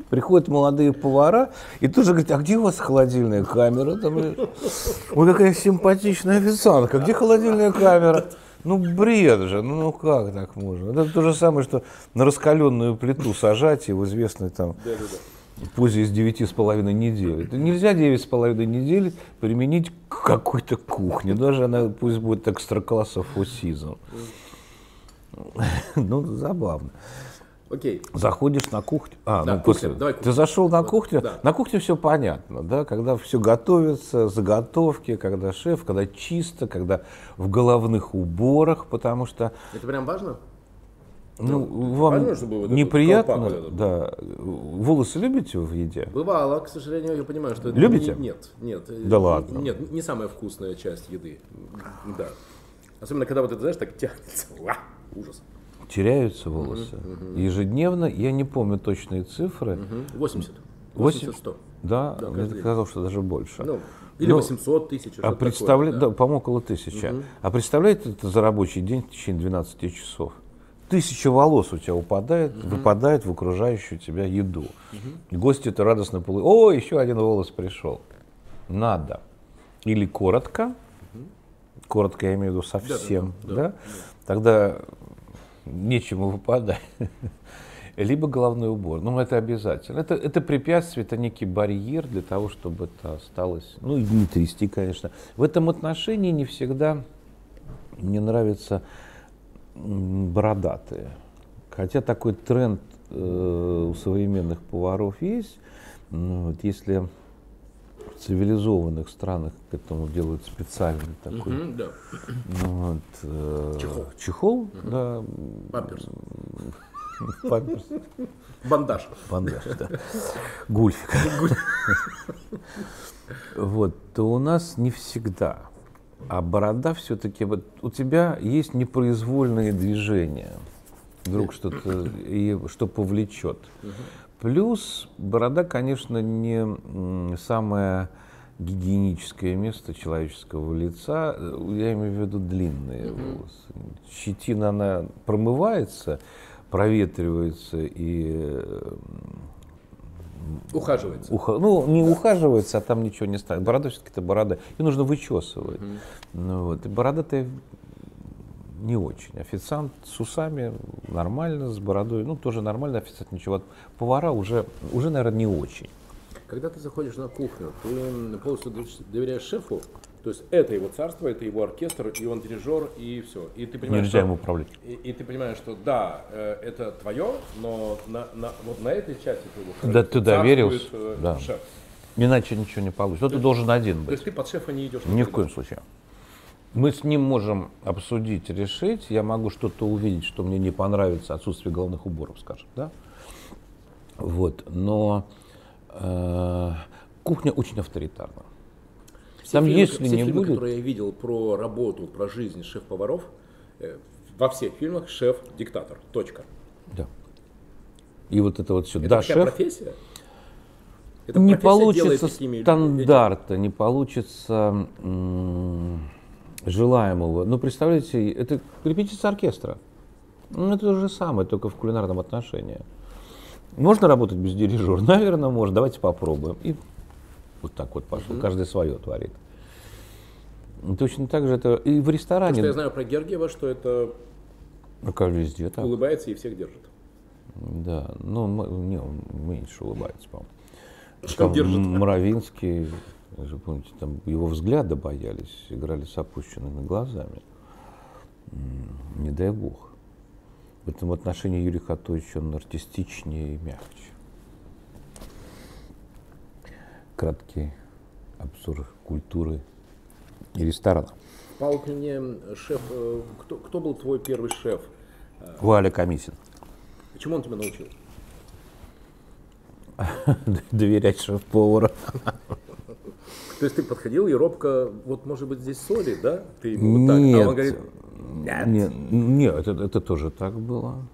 S2: Приходят молодые повара и тоже говорят, а где у вас холодильная камера? Там, Ой, какая симпатичная официантка, где холодильная камера? Ну, бред же, ну, ну как так можно? Это то же самое, что на раскаленную плиту сажать и в известной там позе из девяти с половиной недель. Это нельзя девять с половиной недель применить к какой-то кухне. Даже она пусть будет экстра-класса four season. Ну, забавно.
S1: Окей.
S2: Заходишь на кухню.
S1: А, да,
S2: ну, после... Давай Ты зашел на кухню. Да. На кухне все понятно, да, когда все готовится, заготовки, когда шеф, когда чисто, когда в головных уборах, потому что.
S1: Это прям важно?
S2: Ну, ну вам важно, чтобы вот неприятно, да. Волосы любите в еде?
S1: Бывало, к сожалению, я понимаю, что
S2: любите?
S1: Не, нет, нет.
S2: Да ладно.
S1: Нет, не самая вкусная часть еды. Да. Особенно когда вот это, знаешь, так тянется. Ужас
S2: теряются волосы. Угу. Ежедневно, я не помню точные цифры.
S1: Угу. 80. 80, 100.
S2: Да, да мне казалось, что даже больше. Ну,
S1: или Но, 800 тысяч.
S2: А представля... да. да, по-моему, около тысячи. Угу. А представляете, это за рабочий день в течение 12 часов? Тысяча волос у тебя упадает, угу. выпадает в окружающую тебя еду. Угу. Гости это радостно получают. О, еще один волос пришел. Надо. Или коротко, угу. коротко я имею в виду совсем, да, да, да, да? Тогда нечему выпадать. Либо головной убор. Ну, это обязательно. Это, это препятствие, это некий барьер для того, чтобы это осталось. Ну, и не трясти, конечно. В этом отношении не всегда мне нравятся бородатые. Хотя такой тренд э, у современных поваров есть. Но вот если цивилизованных странах к этому делают специальный такой
S1: Мгм, да.
S2: ну, вот, э,
S1: Чехол.
S2: чехол, да,
S1: Памперс.
S2: памперс,
S1: Бандаж.
S2: бандаж, да, гульфик. Вот, то у нас не всегда. А борода все-таки, вот у тебя есть непроизвольные движения. Вдруг что-то, и что повлечет. Плюс борода, конечно, не самое гигиеническое место человеческого лица. Я имею в виду длинные волосы. Щетина, она промывается, проветривается и
S1: Ухаживается.
S2: Уха- ну, не ухаживается, а там ничего не станет. Борода все-таки это борода. Ее нужно вычесывать. Ну, вот. И борода-то не очень. Официант с усами нормально, с бородой, ну, тоже нормально, официант ничего. Повара уже, уже, наверное, не очень.
S1: Когда ты заходишь на кухню, ты полностью доверяешь шефу, то есть это его царство, это его оркестр, и он дирижер, и все. И ты понимаешь,
S2: Нельзя
S1: что-
S2: ему управлять.
S1: И, и ты понимаешь, что да, э, это твое, но на, на- вот на этой части твоего
S2: Да ты доверился,
S1: э,
S2: да.
S1: шеф.
S2: Иначе ничего не получится. Вот ты должен один
S1: То
S2: быть.
S1: есть ты под шефа не идешь.
S2: Ни в коем случае. Мы с ним можем обсудить, решить. Я могу что-то увидеть, что мне не понравится, отсутствие головных уборов, скажем, да? Вот, но э, кухня очень авторитарна.
S1: Все
S2: Там,
S1: фильмы,
S2: если
S1: все
S2: не
S1: фильмы,
S2: будет-
S1: которые я видел про работу, про жизнь шеф-поваров, э, во всех фильмах шеф диктатор. Точка.
S2: Да. И вот это вот все.
S1: Это
S2: да, шеф.
S1: профессия? Эта
S2: не
S1: профессия
S2: получится стандарта, не получится м, желаемого. Ну, представляете, это репетиция оркестра. Ну, это то же самое, только в кулинарном отношении. Можно работать без дирижера? Наверное, можно. Давайте попробуем. И вот так вот пошло. Каждый свое творит. Точно так же это и в
S1: Потому
S2: ресторане.
S1: что я знаю про Гергиева, что это
S2: Ну, как везде так.
S1: улыбается и всех держит.
S2: Да, ну, м- не, он меньше улыбается, по-моему. Там
S1: держит?
S2: Муравинский, вы же помните, там его взгляда боялись, играли с опущенными глазами. Не дай бог. В этом отношении Юрий Хатович, он артистичнее и мягче. Краткий обзор культуры и ресторана.
S1: Павел, мне шеф, э, кто, кто был твой первый шеф?
S2: Валя Комиссин.
S1: Чему он тебя научил?
S2: Доверять шеф-повару.
S1: То есть ты подходил и робко, вот может быть здесь соли, да? Ты ему вот так, а
S2: Нет.
S1: он говорит, нет.
S2: Нет, нет это, это тоже так было.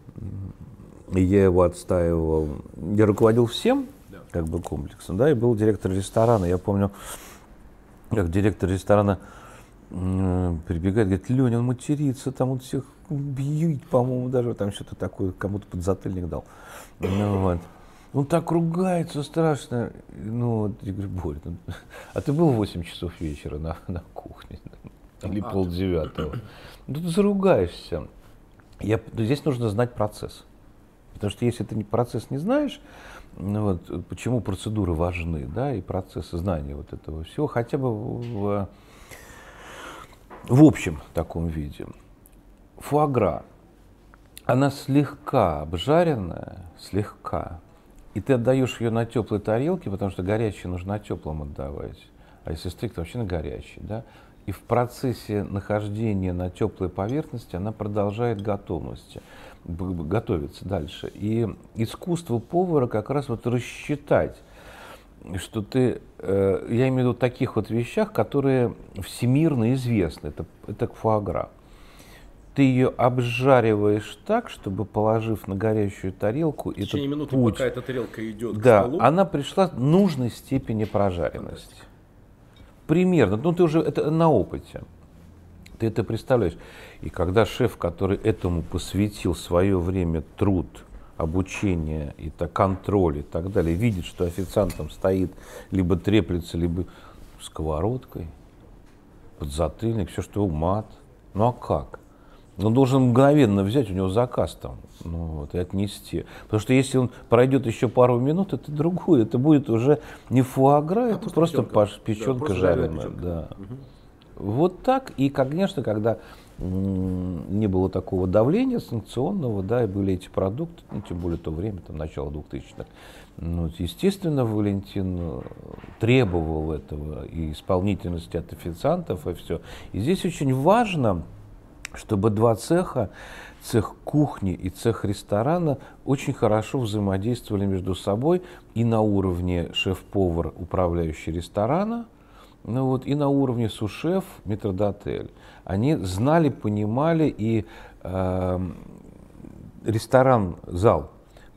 S2: Я его отстаивал. Я руководил всем, как бы комплексом, да, и был директор ресторана. Я помню, как директор ресторана прибегает, говорит, Леня, он матерится, там он всех бьют, по-моему, даже там что-то такое, кому-то подзатыльник дал. Ну, вот. Он так ругается страшно. Ну, я говорю, Боря, ну, а ты был в 8 часов вечера на, на кухне? Или полдевятого? Ну, ты заругаешься. Я, здесь нужно знать процесс. Потому что если ты процесс не знаешь, ну вот, почему процедуры важны, да, и процессы знания вот этого всего, хотя бы в, в общем таком виде. Фуагра, она слегка обжаренная, слегка, и ты отдаешь ее на теплой тарелке, потому что горячее нужно на теплом отдавать, а если стейк, то вообще на горячий, да, и в процессе нахождения на теплой поверхности она продолжает готовности, готовиться дальше. И искусство повара как раз вот рассчитать, что ты, э, я имею в виду таких вот вещах, которые всемирно известны, это, это фуагра. Ты ее обжариваешь так, чтобы, положив на горящую тарелку,
S1: В течение
S2: этот
S1: минуты,
S2: путь,
S1: пока эта тарелка идет к
S2: да,
S1: столу,
S2: она пришла нужной степени прожаренности. Примерно, ну ты уже это на опыте. Ты это представляешь. И когда шеф, который этому посвятил свое время, труд, обучение, и так, контроль и так далее, видит, что официант там стоит, либо треплется, либо сковородкой, подзатыльник, все, что мат. Ну а как? Он должен мгновенно взять, у него заказ там, ну, вот, и отнести. Потому что если он пройдет еще пару минут, это другое. Это будет уже не фуагра, это
S1: просто печенка. Да,
S2: печенка
S1: просто жареная.
S2: Да. Вот так. И, конечно, когда не было такого давления санкционного, да, и были эти продукты, ну, тем более то время, там, начало 2000-х. Ну, естественно, Валентин э, требовал этого и исполнительности от официантов, и все. И здесь очень важно, чтобы два цеха, цех кухни и цех ресторана, очень хорошо взаимодействовали между собой и на уровне шеф-повар, управляющий ресторана, ну вот, и на уровне сушеф, метродотель. Они знали, понимали, и э, ресторан, зал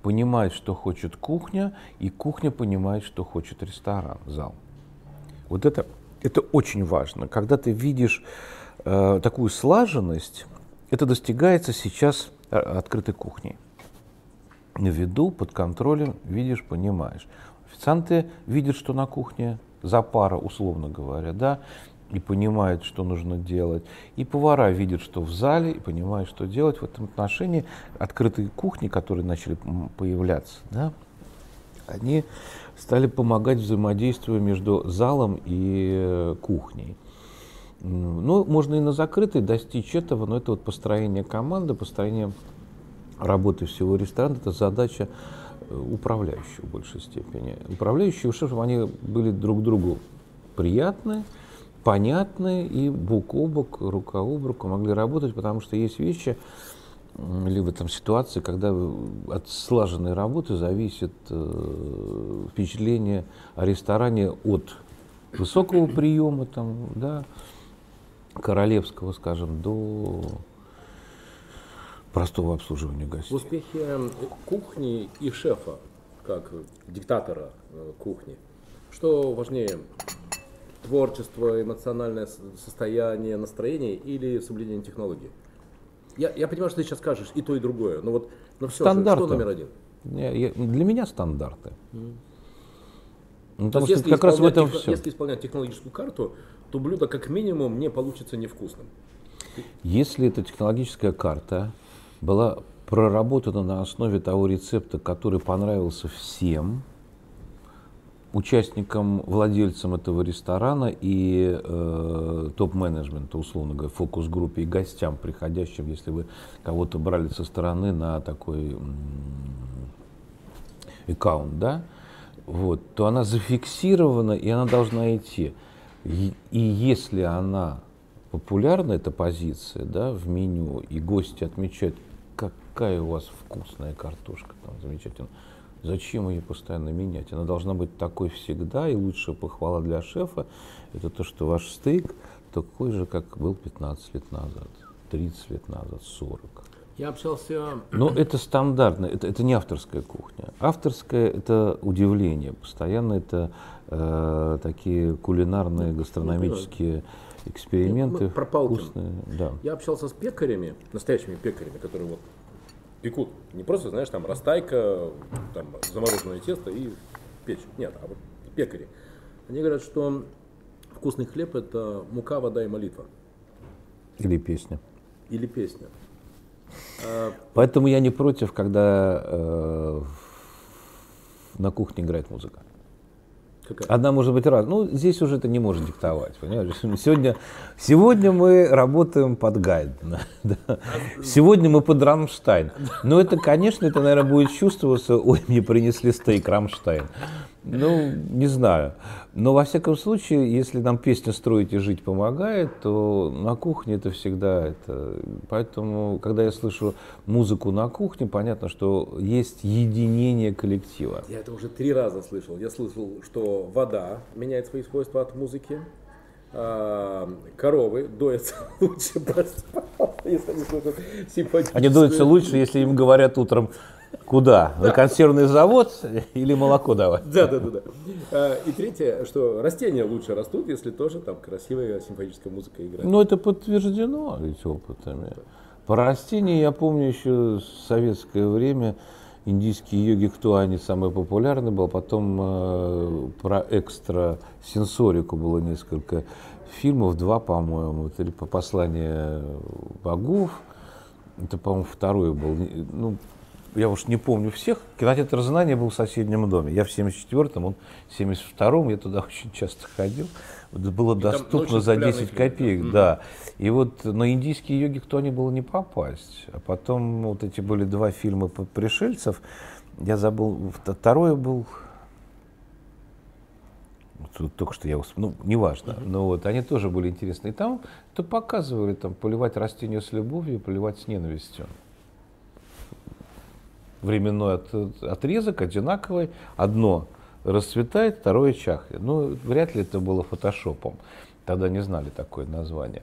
S2: понимает, что хочет кухня, и кухня понимает, что хочет ресторан, зал. Вот это, это очень важно. Когда ты видишь такую слаженность, это достигается сейчас э, открытой кухней. На виду, под контролем, видишь, понимаешь. Официанты видят, что на кухне за пара, условно говоря, да, и понимают, что нужно делать. И повара видят, что в зале, и понимают, что делать. В этом отношении открытые кухни, которые начали появляться, да, они стали помогать взаимодействию между залом и э, кухней. Ну, можно и на закрытой достичь этого, но это вот построение команды, построение работы всего ресторана, это задача э, управляющего в большей степени. Управляющие, чтобы они были друг другу приятны, понятны и бок о бок, рука об руку могли работать, потому что есть вещи, либо там ситуации, когда от слаженной работы зависит э, впечатление о ресторане от высокого приема, там, да, королевского, скажем, до простого обслуживания гостей.
S1: В успехе кухни и шефа, как диктатора э, кухни, что важнее, творчество, эмоциональное состояние, настроение или соблюдение технологий? Я, я понимаю, что ты сейчас скажешь и то, и другое, но вот но все
S2: стандарты.
S1: что номер один?
S2: Для меня стандарты.
S1: Mm. Ну, потому что как раз в этом тех, все. Если исполнять технологическую карту, то блюдо как минимум не получится невкусным.
S2: Если эта технологическая карта была проработана на основе того рецепта, который понравился всем, участникам, владельцам этого ресторана и э, топ-менеджмента, условно говоря, фокус-группе и гостям, приходящим, если вы кого-то брали со стороны на такой аккаунт, да, вот, то она зафиксирована и она должна идти. И, и если она популярна, эта позиция, да, в меню, и гости отмечают, какая у вас вкусная картошка, там, замечательно, Зачем ее постоянно менять? Она должна быть такой всегда, и лучшая похвала для шефа – это то, что ваш стейк такой же, как был 15 лет назад, 30 лет назад, 40.
S1: Я общался...
S2: Но это стандартно, это, это не авторская кухня. Авторская – это удивление, постоянно это э, такие кулинарные, гастрономические эксперименты.
S1: Про вкусные, да. Я общался с пекарями, настоящими пекарями, которые вот пекут. Не просто, знаешь, там растайка, там замороженное тесто и печь. Нет, а вот пекари. Они говорят, что вкусный хлеб это мука, вода и молитва.
S2: Или песня.
S1: Или песня.
S2: Поэтому я не против, когда э, на кухне играет музыка. Какая? Одна может быть раз. Ну, здесь уже это не может диктовать, понимаешь? Сегодня, сегодня мы работаем под Гайдена. Да. Сегодня мы под Рамштайн. Но это, конечно, это, наверное, будет чувствоваться, ой, мне принесли стейк Рамштайн. Ну, не знаю. Но во всяком случае, если нам песня «Строить и жить» помогает, то на кухне это всегда это. Поэтому, когда я слышу музыку на кухне, понятно, что есть единение коллектива.
S1: Я это уже три раза слышал. Я слышал, что вода меняет свои свойства от музыки. А, коровы доятся лучше,
S2: если они слышат Они доятся лучше, если им говорят утром Куда? На консервный завод или молоко давать?
S1: Да, да, да, да. А, и третье, что растения лучше растут, если тоже там красивая симфоническая музыка играет.
S2: Ну, это подтверждено ведь опытами. По растениям я помню еще в советское время индийский йоги Ктуани самый популярный был, потом э, про экстрасенсорику было несколько фильмов, два, по-моему, или по посланию богов, это, по-моему, второй был. Ну, я уж не помню всех, кинотеатр «Знания» был в соседнем доме. Я в 74-м, он в 72-м, я туда очень часто ходил. Это было
S1: И
S2: доступно за
S1: популярный
S2: 10
S1: фильм,
S2: копеек,
S1: да.
S2: да. И вот на индийские йоги кто не было не попасть. А потом вот эти были два фильма по- пришельцев. Я забыл, вт- второе был Тут только что я, усп- ну, неважно, но вот они тоже были интересны. И там то показывали, там, поливать растения с любовью, поливать с ненавистью. Временной от- отрезок одинаковый, одно расцветает, второе чахнет. Ну, вряд ли это было фотошопом. Тогда не знали такое название.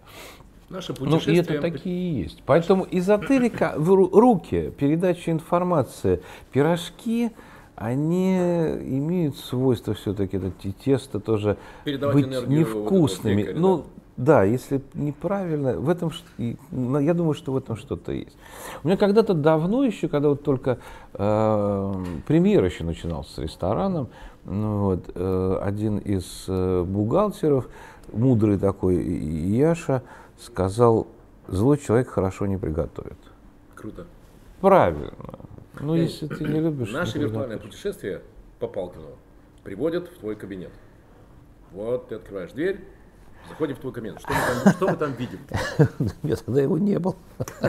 S1: Наше
S2: Ну, и это такие и есть. Поэтому эзотерика в ру- руки, передача информации, пирожки, они имеют свойство все-таки, это те- тесто тоже
S1: Передавать
S2: быть
S1: энергию вот
S2: невкусными.
S1: лекаря,
S2: ну, да, если неправильно, в этом, я думаю, что в этом что-то есть. У меня когда-то давно еще, когда вот только э, премьер еще начинался с рестораном, ну, вот, э, один из э, бухгалтеров, мудрый такой Яша, сказал, злой человек хорошо не приготовит.
S1: Круто.
S2: Правильно. Ну, если ты не любишь... не
S1: Наше виртуальное
S2: приготовишь.
S1: путешествие по Палкину приводит в твой кабинет. Вот ты открываешь дверь, заходим в твой кабинет. Что мы там, что мы там видим?
S2: Нет, тогда его не было.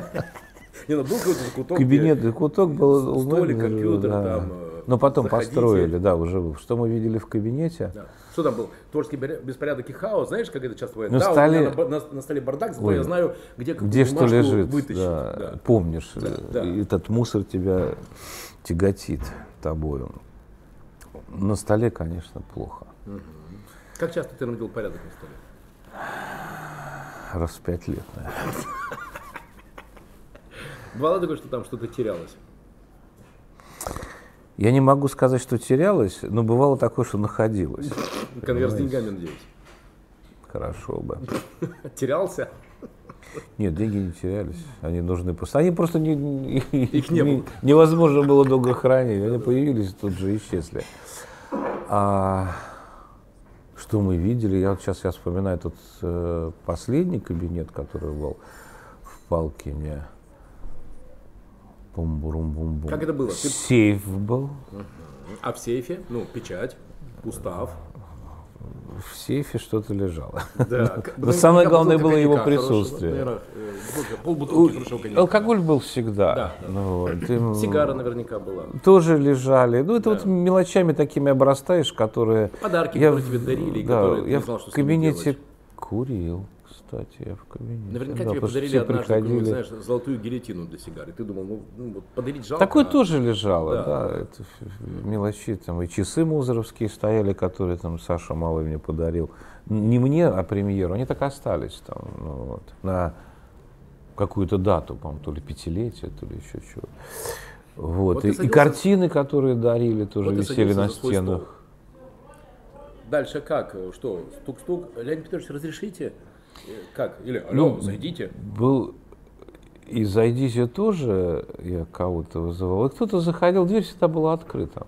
S1: Не, ну был какой-то закуток,
S2: Кабинет, куток был...
S1: столик, компьютер, там, э,
S2: Но потом
S1: заходите.
S2: построили, да, уже. Что мы видели в кабинете?
S1: Да. Что там был? Творческий бе- беспорядок и хаос. Знаешь, как это часто бывает?
S2: На
S1: да,
S2: столе-
S1: у на, на- на столе бардак, зато я знаю, где какую
S2: Где что лежит,
S1: вытащить.
S2: да,
S1: Да.
S2: помнишь,
S1: Да,
S2: э,
S1: да.
S2: и этот мусор тебя тяготит тобою. На столе, конечно, плохо.
S1: Как часто ты наводил порядок на столе?
S2: Раз в пять лет, наверное.
S1: Бывало такое, что там что-то терялось?
S2: Я не могу сказать, что терялось, но бывало такое, что находилось.
S1: Конверт с деньгами, надеюсь.
S2: Хорошо бы.
S1: Терялся?
S2: Нет, деньги не терялись. Они нужны просто. Они просто не, не-
S1: Их не было.
S2: невозможно было долго хранить. Они появились, тут же исчезли. А что мы видели? Я вот сейчас я вспоминаю тот э, последний кабинет, который был в Палкине. Бум-бурум-бум-бум.
S1: Как это было?
S2: Сейф был.
S1: А в сейфе? Ну, печать, устав.
S2: В сейфе что-то лежало.
S1: Да.
S2: Но самое главное было его присутствие.
S1: Э.
S2: Алкоголь был всегда.
S1: Да, да.
S2: Ну,
S1: Сигара наверняка была.
S2: тоже лежали. Ну, это вот мелочами такими обрастаешь, которые...
S1: Подарки, которые тебе дарили, которые
S2: я в кабинете курил, кстати, я в кабинете.
S1: Наверняка
S2: да,
S1: тебе подарили однажды,
S2: приходили.
S1: знаешь, золотую гильотину для сигары. Ты думал, ну, ну, вот подарить жалко.
S2: Такое
S1: а-
S2: тоже лежало,
S1: Да.
S2: да. это мелочи. Там и часы музеровские стояли, которые там Саша Малый мне подарил. Не мне, а премьеру. Они так и остались там, ну, вот, на какую-то дату, по-моему, то ли пятилетие, то ли еще чего. Вот.
S1: Вот
S2: и, и
S1: садился-
S2: картины, которые дарили, тоже
S1: Вот
S2: висели на стенах.
S1: Дальше как? Что? Стук-стук. Леонид Петрович, разрешите? Как? Или, алло,
S2: Ну,
S1: зайдите.
S2: Был и зайдите тоже, я кого-то вызывал. И кто-то заходил, дверь всегда была открыта.